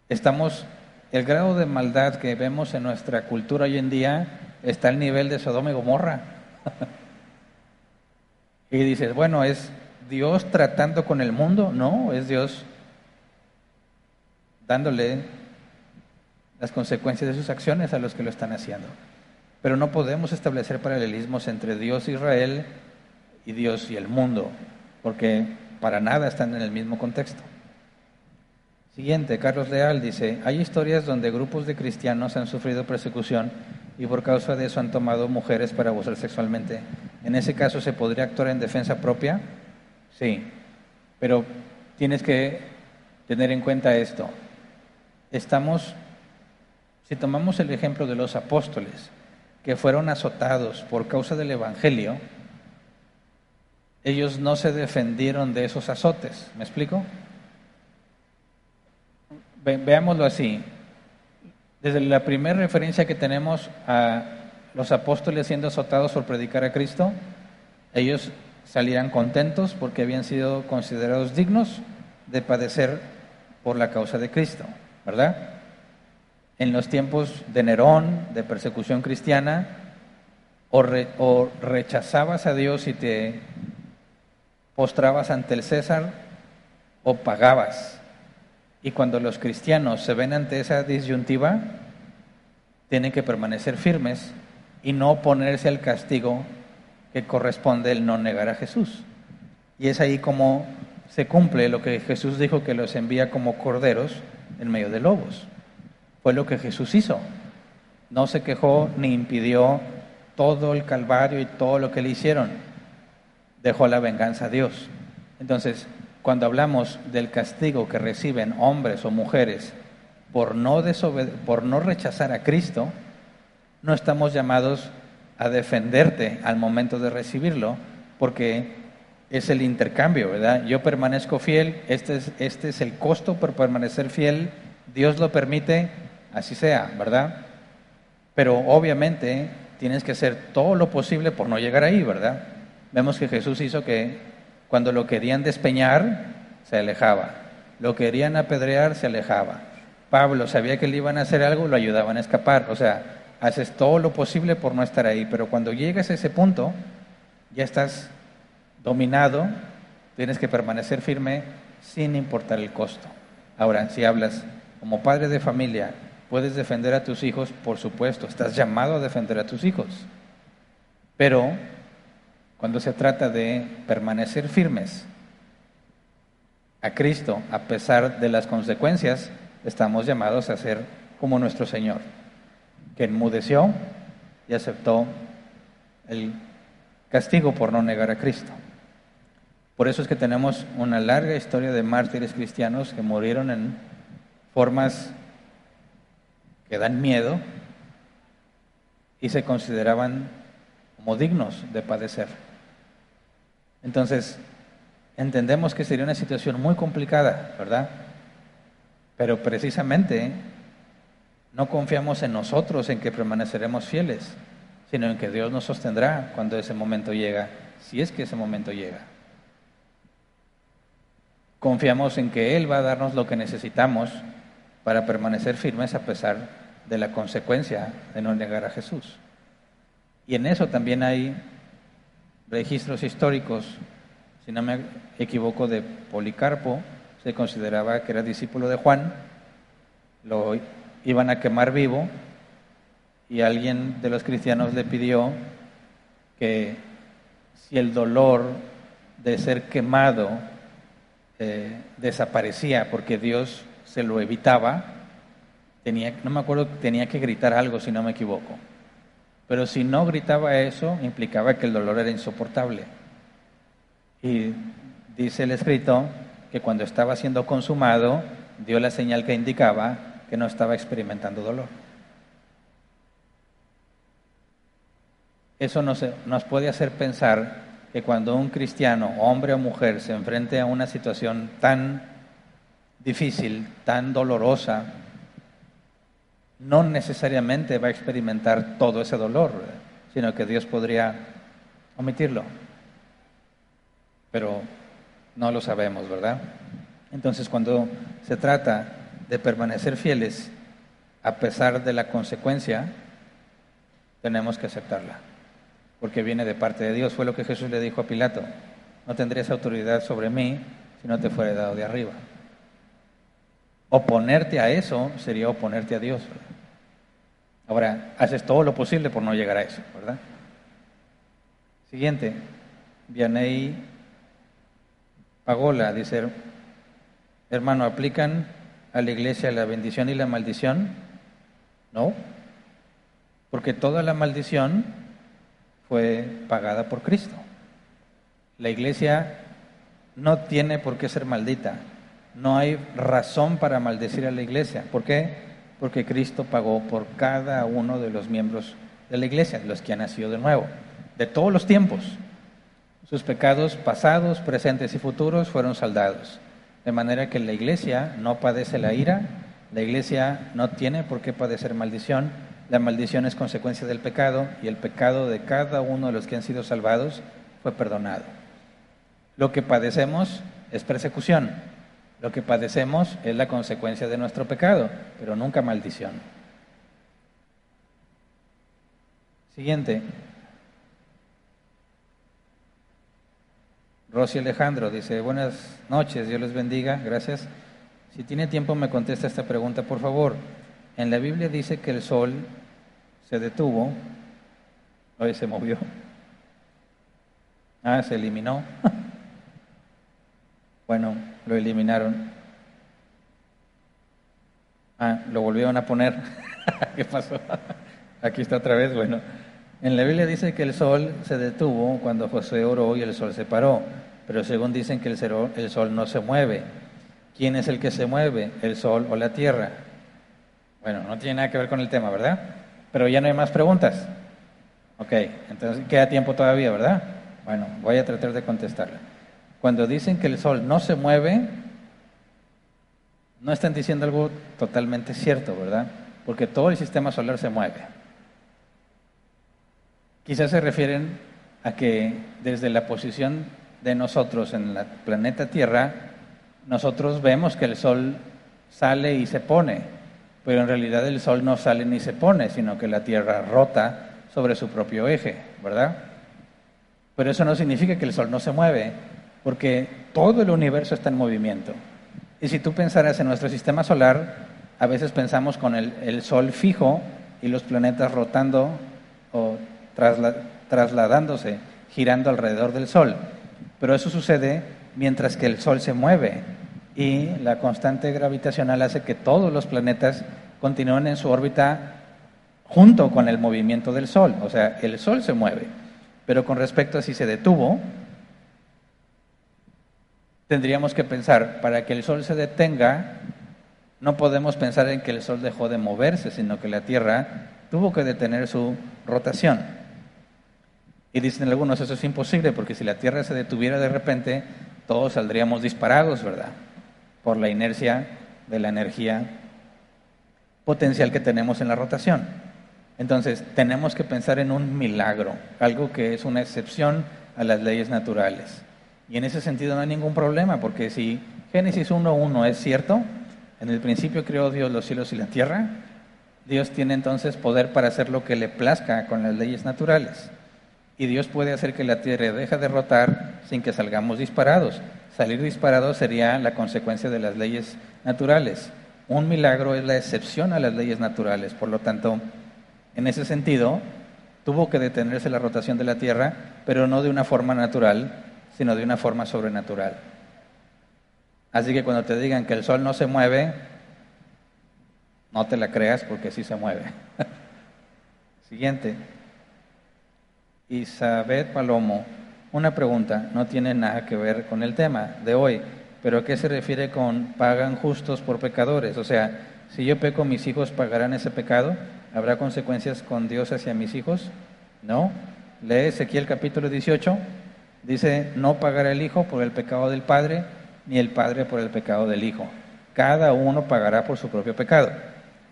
Estamos, el grado de maldad que vemos en nuestra cultura hoy en día está al nivel de Sodoma y Gomorra. y dices, bueno, ¿es Dios tratando con el mundo? No, es Dios dándole las consecuencias de sus acciones a los que lo están haciendo. Pero no podemos establecer paralelismos entre Dios e Israel y Dios y el mundo, porque para nada están en el mismo contexto. Siguiente, Carlos Leal dice, hay historias donde grupos de cristianos han sufrido persecución y por causa de eso han tomado mujeres para abusar sexualmente. En ese caso, ¿se podría actuar en defensa propia? Sí, pero tienes que tener en cuenta esto. Estamos, si tomamos el ejemplo de los apóstoles, que fueron azotados por causa del Evangelio, ellos no se defendieron de esos azotes. ¿Me explico? veámoslo así. Desde la primera referencia que tenemos a los apóstoles siendo azotados por predicar a Cristo, ellos salían contentos porque habían sido considerados dignos de padecer por la causa de Cristo, ¿verdad? En los tiempos de Nerón, de persecución cristiana, o, o rechazabas a Dios y te postrabas ante el César o pagabas. Y cuando los cristianos se ven ante esa disyuntiva, tienen que permanecer firmes y no oponerse al castigo que corresponde el no negar a Jesús. Y es ahí como se cumple lo que Jesús dijo que los envía como corderos en medio de lobos. Fue lo que Jesús hizo. No se quejó ni impidió todo el calvario y todo lo que le hicieron dejó la venganza a Dios. Entonces, cuando hablamos del castigo que reciben hombres o mujeres por no, por no rechazar a Cristo, no estamos llamados a defenderte al momento de recibirlo, porque es el intercambio, ¿verdad? Yo permanezco fiel, este es, este es el costo por permanecer fiel, Dios lo permite, así sea, ¿verdad? Pero obviamente tienes que hacer todo lo posible por no llegar ahí, ¿verdad? vemos que Jesús hizo que cuando lo querían despeñar, se alejaba. Lo querían apedrear, se alejaba. Pablo sabía que le iban a hacer algo, lo ayudaban a escapar. O sea, haces todo lo posible por no estar ahí, pero cuando llegas a ese punto, ya estás dominado, tienes que permanecer firme sin importar el costo. Ahora, si hablas como padre de familia, puedes defender a tus hijos, por supuesto, estás llamado a defender a tus hijos. Pero cuando se trata de permanecer firmes a Cristo a pesar de las consecuencias, estamos llamados a ser como nuestro Señor, que enmudeció y aceptó el castigo por no negar a Cristo. Por eso es que tenemos una larga historia de mártires cristianos que murieron en formas que dan miedo y se consideraban como dignos de padecer. Entonces, entendemos que sería una situación muy complicada, ¿verdad? Pero precisamente no confiamos en nosotros, en que permaneceremos fieles, sino en que Dios nos sostendrá cuando ese momento llega, si es que ese momento llega. Confiamos en que Él va a darnos lo que necesitamos para permanecer firmes a pesar de la consecuencia de no negar a Jesús. Y en eso también hay registros históricos, si no me equivoco, de Policarpo, se consideraba que era discípulo de Juan, lo iban a quemar vivo y alguien de los cristianos le pidió que si el dolor de ser quemado eh, desaparecía porque Dios se lo evitaba, tenía, no me acuerdo, tenía que gritar algo si no me equivoco. Pero si no gritaba eso, implicaba que el dolor era insoportable. Y dice el escrito que cuando estaba siendo consumado, dio la señal que indicaba que no estaba experimentando dolor. Eso nos, nos puede hacer pensar que cuando un cristiano, hombre o mujer, se enfrente a una situación tan difícil, tan dolorosa, no necesariamente va a experimentar todo ese dolor, sino que Dios podría omitirlo. Pero no lo sabemos, ¿verdad? Entonces, cuando se trata de permanecer fieles a pesar de la consecuencia, tenemos que aceptarla, porque viene de parte de Dios. Fue lo que Jesús le dijo a Pilato, no tendrías autoridad sobre mí si no te fuera dado de arriba. Oponerte a eso sería oponerte a Dios. Ahora, haces todo lo posible por no llegar a eso, ¿verdad? Siguiente, Vianey Pagola dice, hermano, ¿aplican a la iglesia la bendición y la maldición? No, porque toda la maldición fue pagada por Cristo. La iglesia no tiene por qué ser maldita. No hay razón para maldecir a la iglesia. ¿Por qué? Porque Cristo pagó por cada uno de los miembros de la iglesia, los que han nacido de nuevo, de todos los tiempos. Sus pecados pasados, presentes y futuros fueron saldados. De manera que la iglesia no padece la ira, la iglesia no tiene por qué padecer maldición, la maldición es consecuencia del pecado y el pecado de cada uno de los que han sido salvados fue perdonado. Lo que padecemos es persecución, lo que padecemos es la consecuencia de nuestro pecado, pero nunca maldición. Siguiente. Rosy Alejandro dice, buenas noches, Dios les bendiga, gracias. Si tiene tiempo me contesta esta pregunta, por favor. En la Biblia dice que el sol se detuvo, hoy se movió. Ah, se eliminó. Bueno, lo eliminaron. Ah, lo volvieron a poner. ¿Qué pasó? Aquí está otra vez. Bueno, en la Biblia dice que el sol se detuvo cuando José oró y el sol se paró, pero según dicen que el, el sol no se mueve. ¿Quién es el que se mueve? ¿El sol o la tierra? Bueno, no tiene nada que ver con el tema, ¿verdad? Pero ya no hay más preguntas. Ok, entonces queda tiempo todavía, ¿verdad? Bueno, voy a tratar de contestarla. Cuando dicen que el sol no se mueve, no están diciendo algo totalmente cierto, ¿verdad? Porque todo el sistema solar se mueve. Quizás se refieren a que desde la posición de nosotros en el planeta Tierra, nosotros vemos que el sol sale y se pone, pero en realidad el sol no sale ni se pone, sino que la Tierra rota sobre su propio eje, ¿verdad? Pero eso no significa que el sol no se mueve, porque todo el universo está en movimiento. Y si tú pensaras en nuestro sistema solar, a veces pensamos con el, Sol fijo y los planetas rotando o trasladándose, girando alrededor del Sol. Pero eso sucede mientras que el Sol se mueve y la constante gravitacional hace que todos los planetas continúen en su órbita junto con el movimiento del Sol. O sea, el Sol se mueve. Pero con respecto a si se detuvo, tendríamos que pensar, para que el Sol se detenga, no podemos pensar en que el Sol dejó de moverse, sino que la Tierra tuvo que detener su rotación. Y dicen algunos, eso es imposible, porque si la Tierra se detuviera de repente, todos saldríamos disparados, ¿verdad? Por la inercia de la energía potencial que tenemos en la rotación. Entonces, tenemos que pensar en un milagro, algo que es una excepción a las leyes naturales. Y en ese sentido no hay ningún problema, porque si Génesis 1.1 es cierto, en el principio creó Dios los cielos y la tierra, Dios tiene entonces poder para hacer lo que le plazca con las leyes naturales. Y Dios puede hacer que la tierra deje de rotar sin que salgamos disparados. Salir disparados sería la consecuencia de las leyes naturales. Un milagro es la excepción a las leyes naturales. Por lo tanto, En ese sentido, tuvo que detenerse la rotación de la Tierra, pero no de una forma natural, sino de una forma sobrenatural. Así que cuando te digan que el Sol no se mueve, no te la creas porque sí se mueve. Siguiente. Isabel Palomo, una pregunta, no tiene nada que ver con el tema de hoy, pero ¿a qué se refiere con pagan justos por pecadores? O sea, si yo peco, mis hijos pagarán ese pecado. ¿Habrá consecuencias con Dios hacia mis hijos? No. Lee Ezequiel capítulo 18. Dice, no pagará el hijo por el pecado del padre, ni el padre por el pecado del hijo. Cada uno pagará por su propio pecado.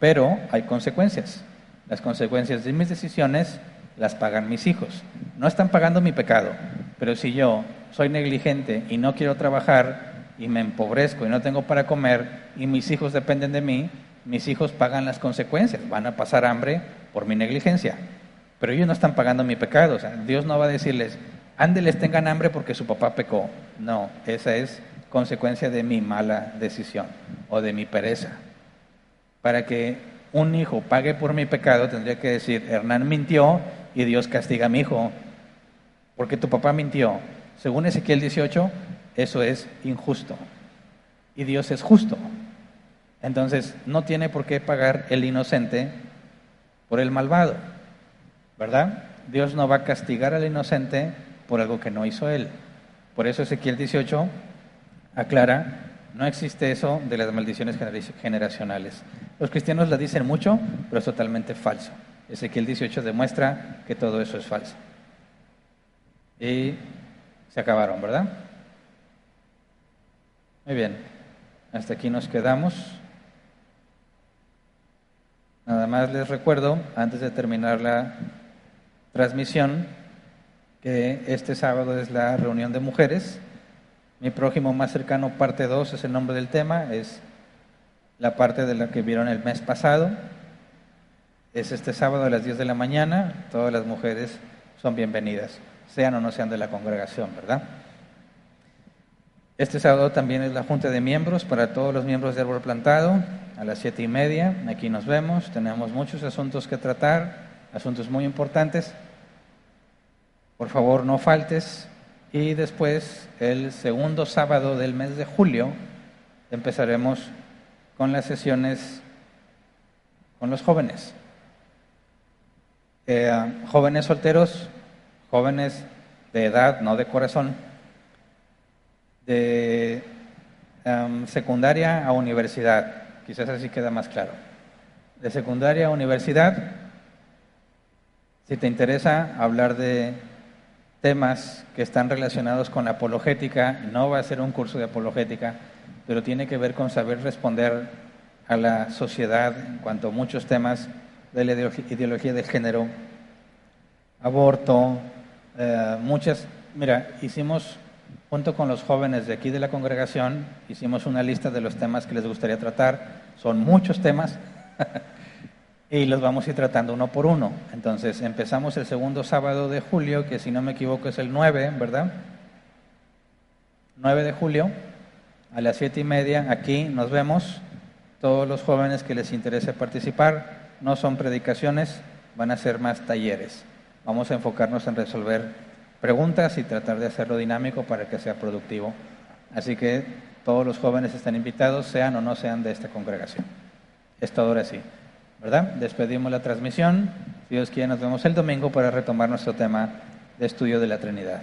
Pero hay consecuencias. Las consecuencias de mis decisiones las pagan mis hijos. No están pagando mi pecado, pero si yo soy negligente y no quiero trabajar y me empobrezco y no tengo para comer y mis hijos dependen de mí, mis hijos pagan las consecuencias, van a pasar hambre por mi negligencia. Pero ellos no están pagando mi pecado, Dios no va a decirles, ándeles, tengan hambre porque su papá pecó. No, esa es consecuencia de mi mala decisión o de mi pereza. Para que un hijo pague por mi pecado, tendría que decir, Hernán mintió y Dios castiga a mi hijo, porque tu papá mintió. Según Ezequiel 18, eso es injusto. Y Dios es justo. Entonces, no tiene por qué pagar el inocente por el malvado. ¿Verdad? Dios no va a castigar al inocente por algo que no hizo él. Por eso Ezequiel 18 aclara, no existe eso de las maldiciones generacionales. Los cristianos la dicen mucho, pero es totalmente falso. Ezequiel 18 demuestra que todo eso es falso. Y se acabaron, ¿verdad? Muy bien, hasta aquí nos quedamos. Nada más les recuerdo, antes de terminar la transmisión, que este sábado es la reunión de mujeres. Mi prójimo más cercano, parte 2, es el nombre del tema, es la parte de la que vieron el mes pasado. Es este sábado a las 10 de la mañana, todas las mujeres son bienvenidas, sean o no sean de la congregación, ¿verdad? Este sábado también es la junta de miembros para todos los miembros de Árbol Plantado, a las siete y media. Aquí nos vemos, tenemos muchos asuntos que tratar, asuntos muy importantes. Por favor, no faltes. Y después, el segundo sábado del mes de julio, empezaremos con las sesiones con los jóvenes. Eh, jóvenes solteros, jóvenes de edad, no de corazón, de em, secundaria a universidad, quizás así queda más claro. De secundaria a universidad, si te interesa hablar de temas que están relacionados con la apologética, no va a ser un curso de apologética, pero tiene que ver con saber responder a la sociedad en cuanto a muchos temas de la ideología del género, aborto, eh, muchas, mira, hicimos junto con los jóvenes de aquí de la congregación, hicimos una lista de los temas que les gustaría tratar, son muchos temas, y los vamos a ir tratando uno por uno. Entonces, empezamos el segundo sábado de julio, que si no me equivoco es el 9, ¿verdad? 9 de julio, a las siete y media, aquí nos vemos, todos los jóvenes que les interese participar, no son predicaciones, van a ser más talleres. Vamos a enfocarnos en resolver preguntas y tratar de hacerlo dinámico para que sea productivo. Así que todos los jóvenes están invitados, sean o no sean de esta congregación. Esto ahora sí, ¿verdad? Despedimos la transmisión. Si Dios quiere, nos vemos el domingo para retomar nuestro tema de estudio de la Trinidad.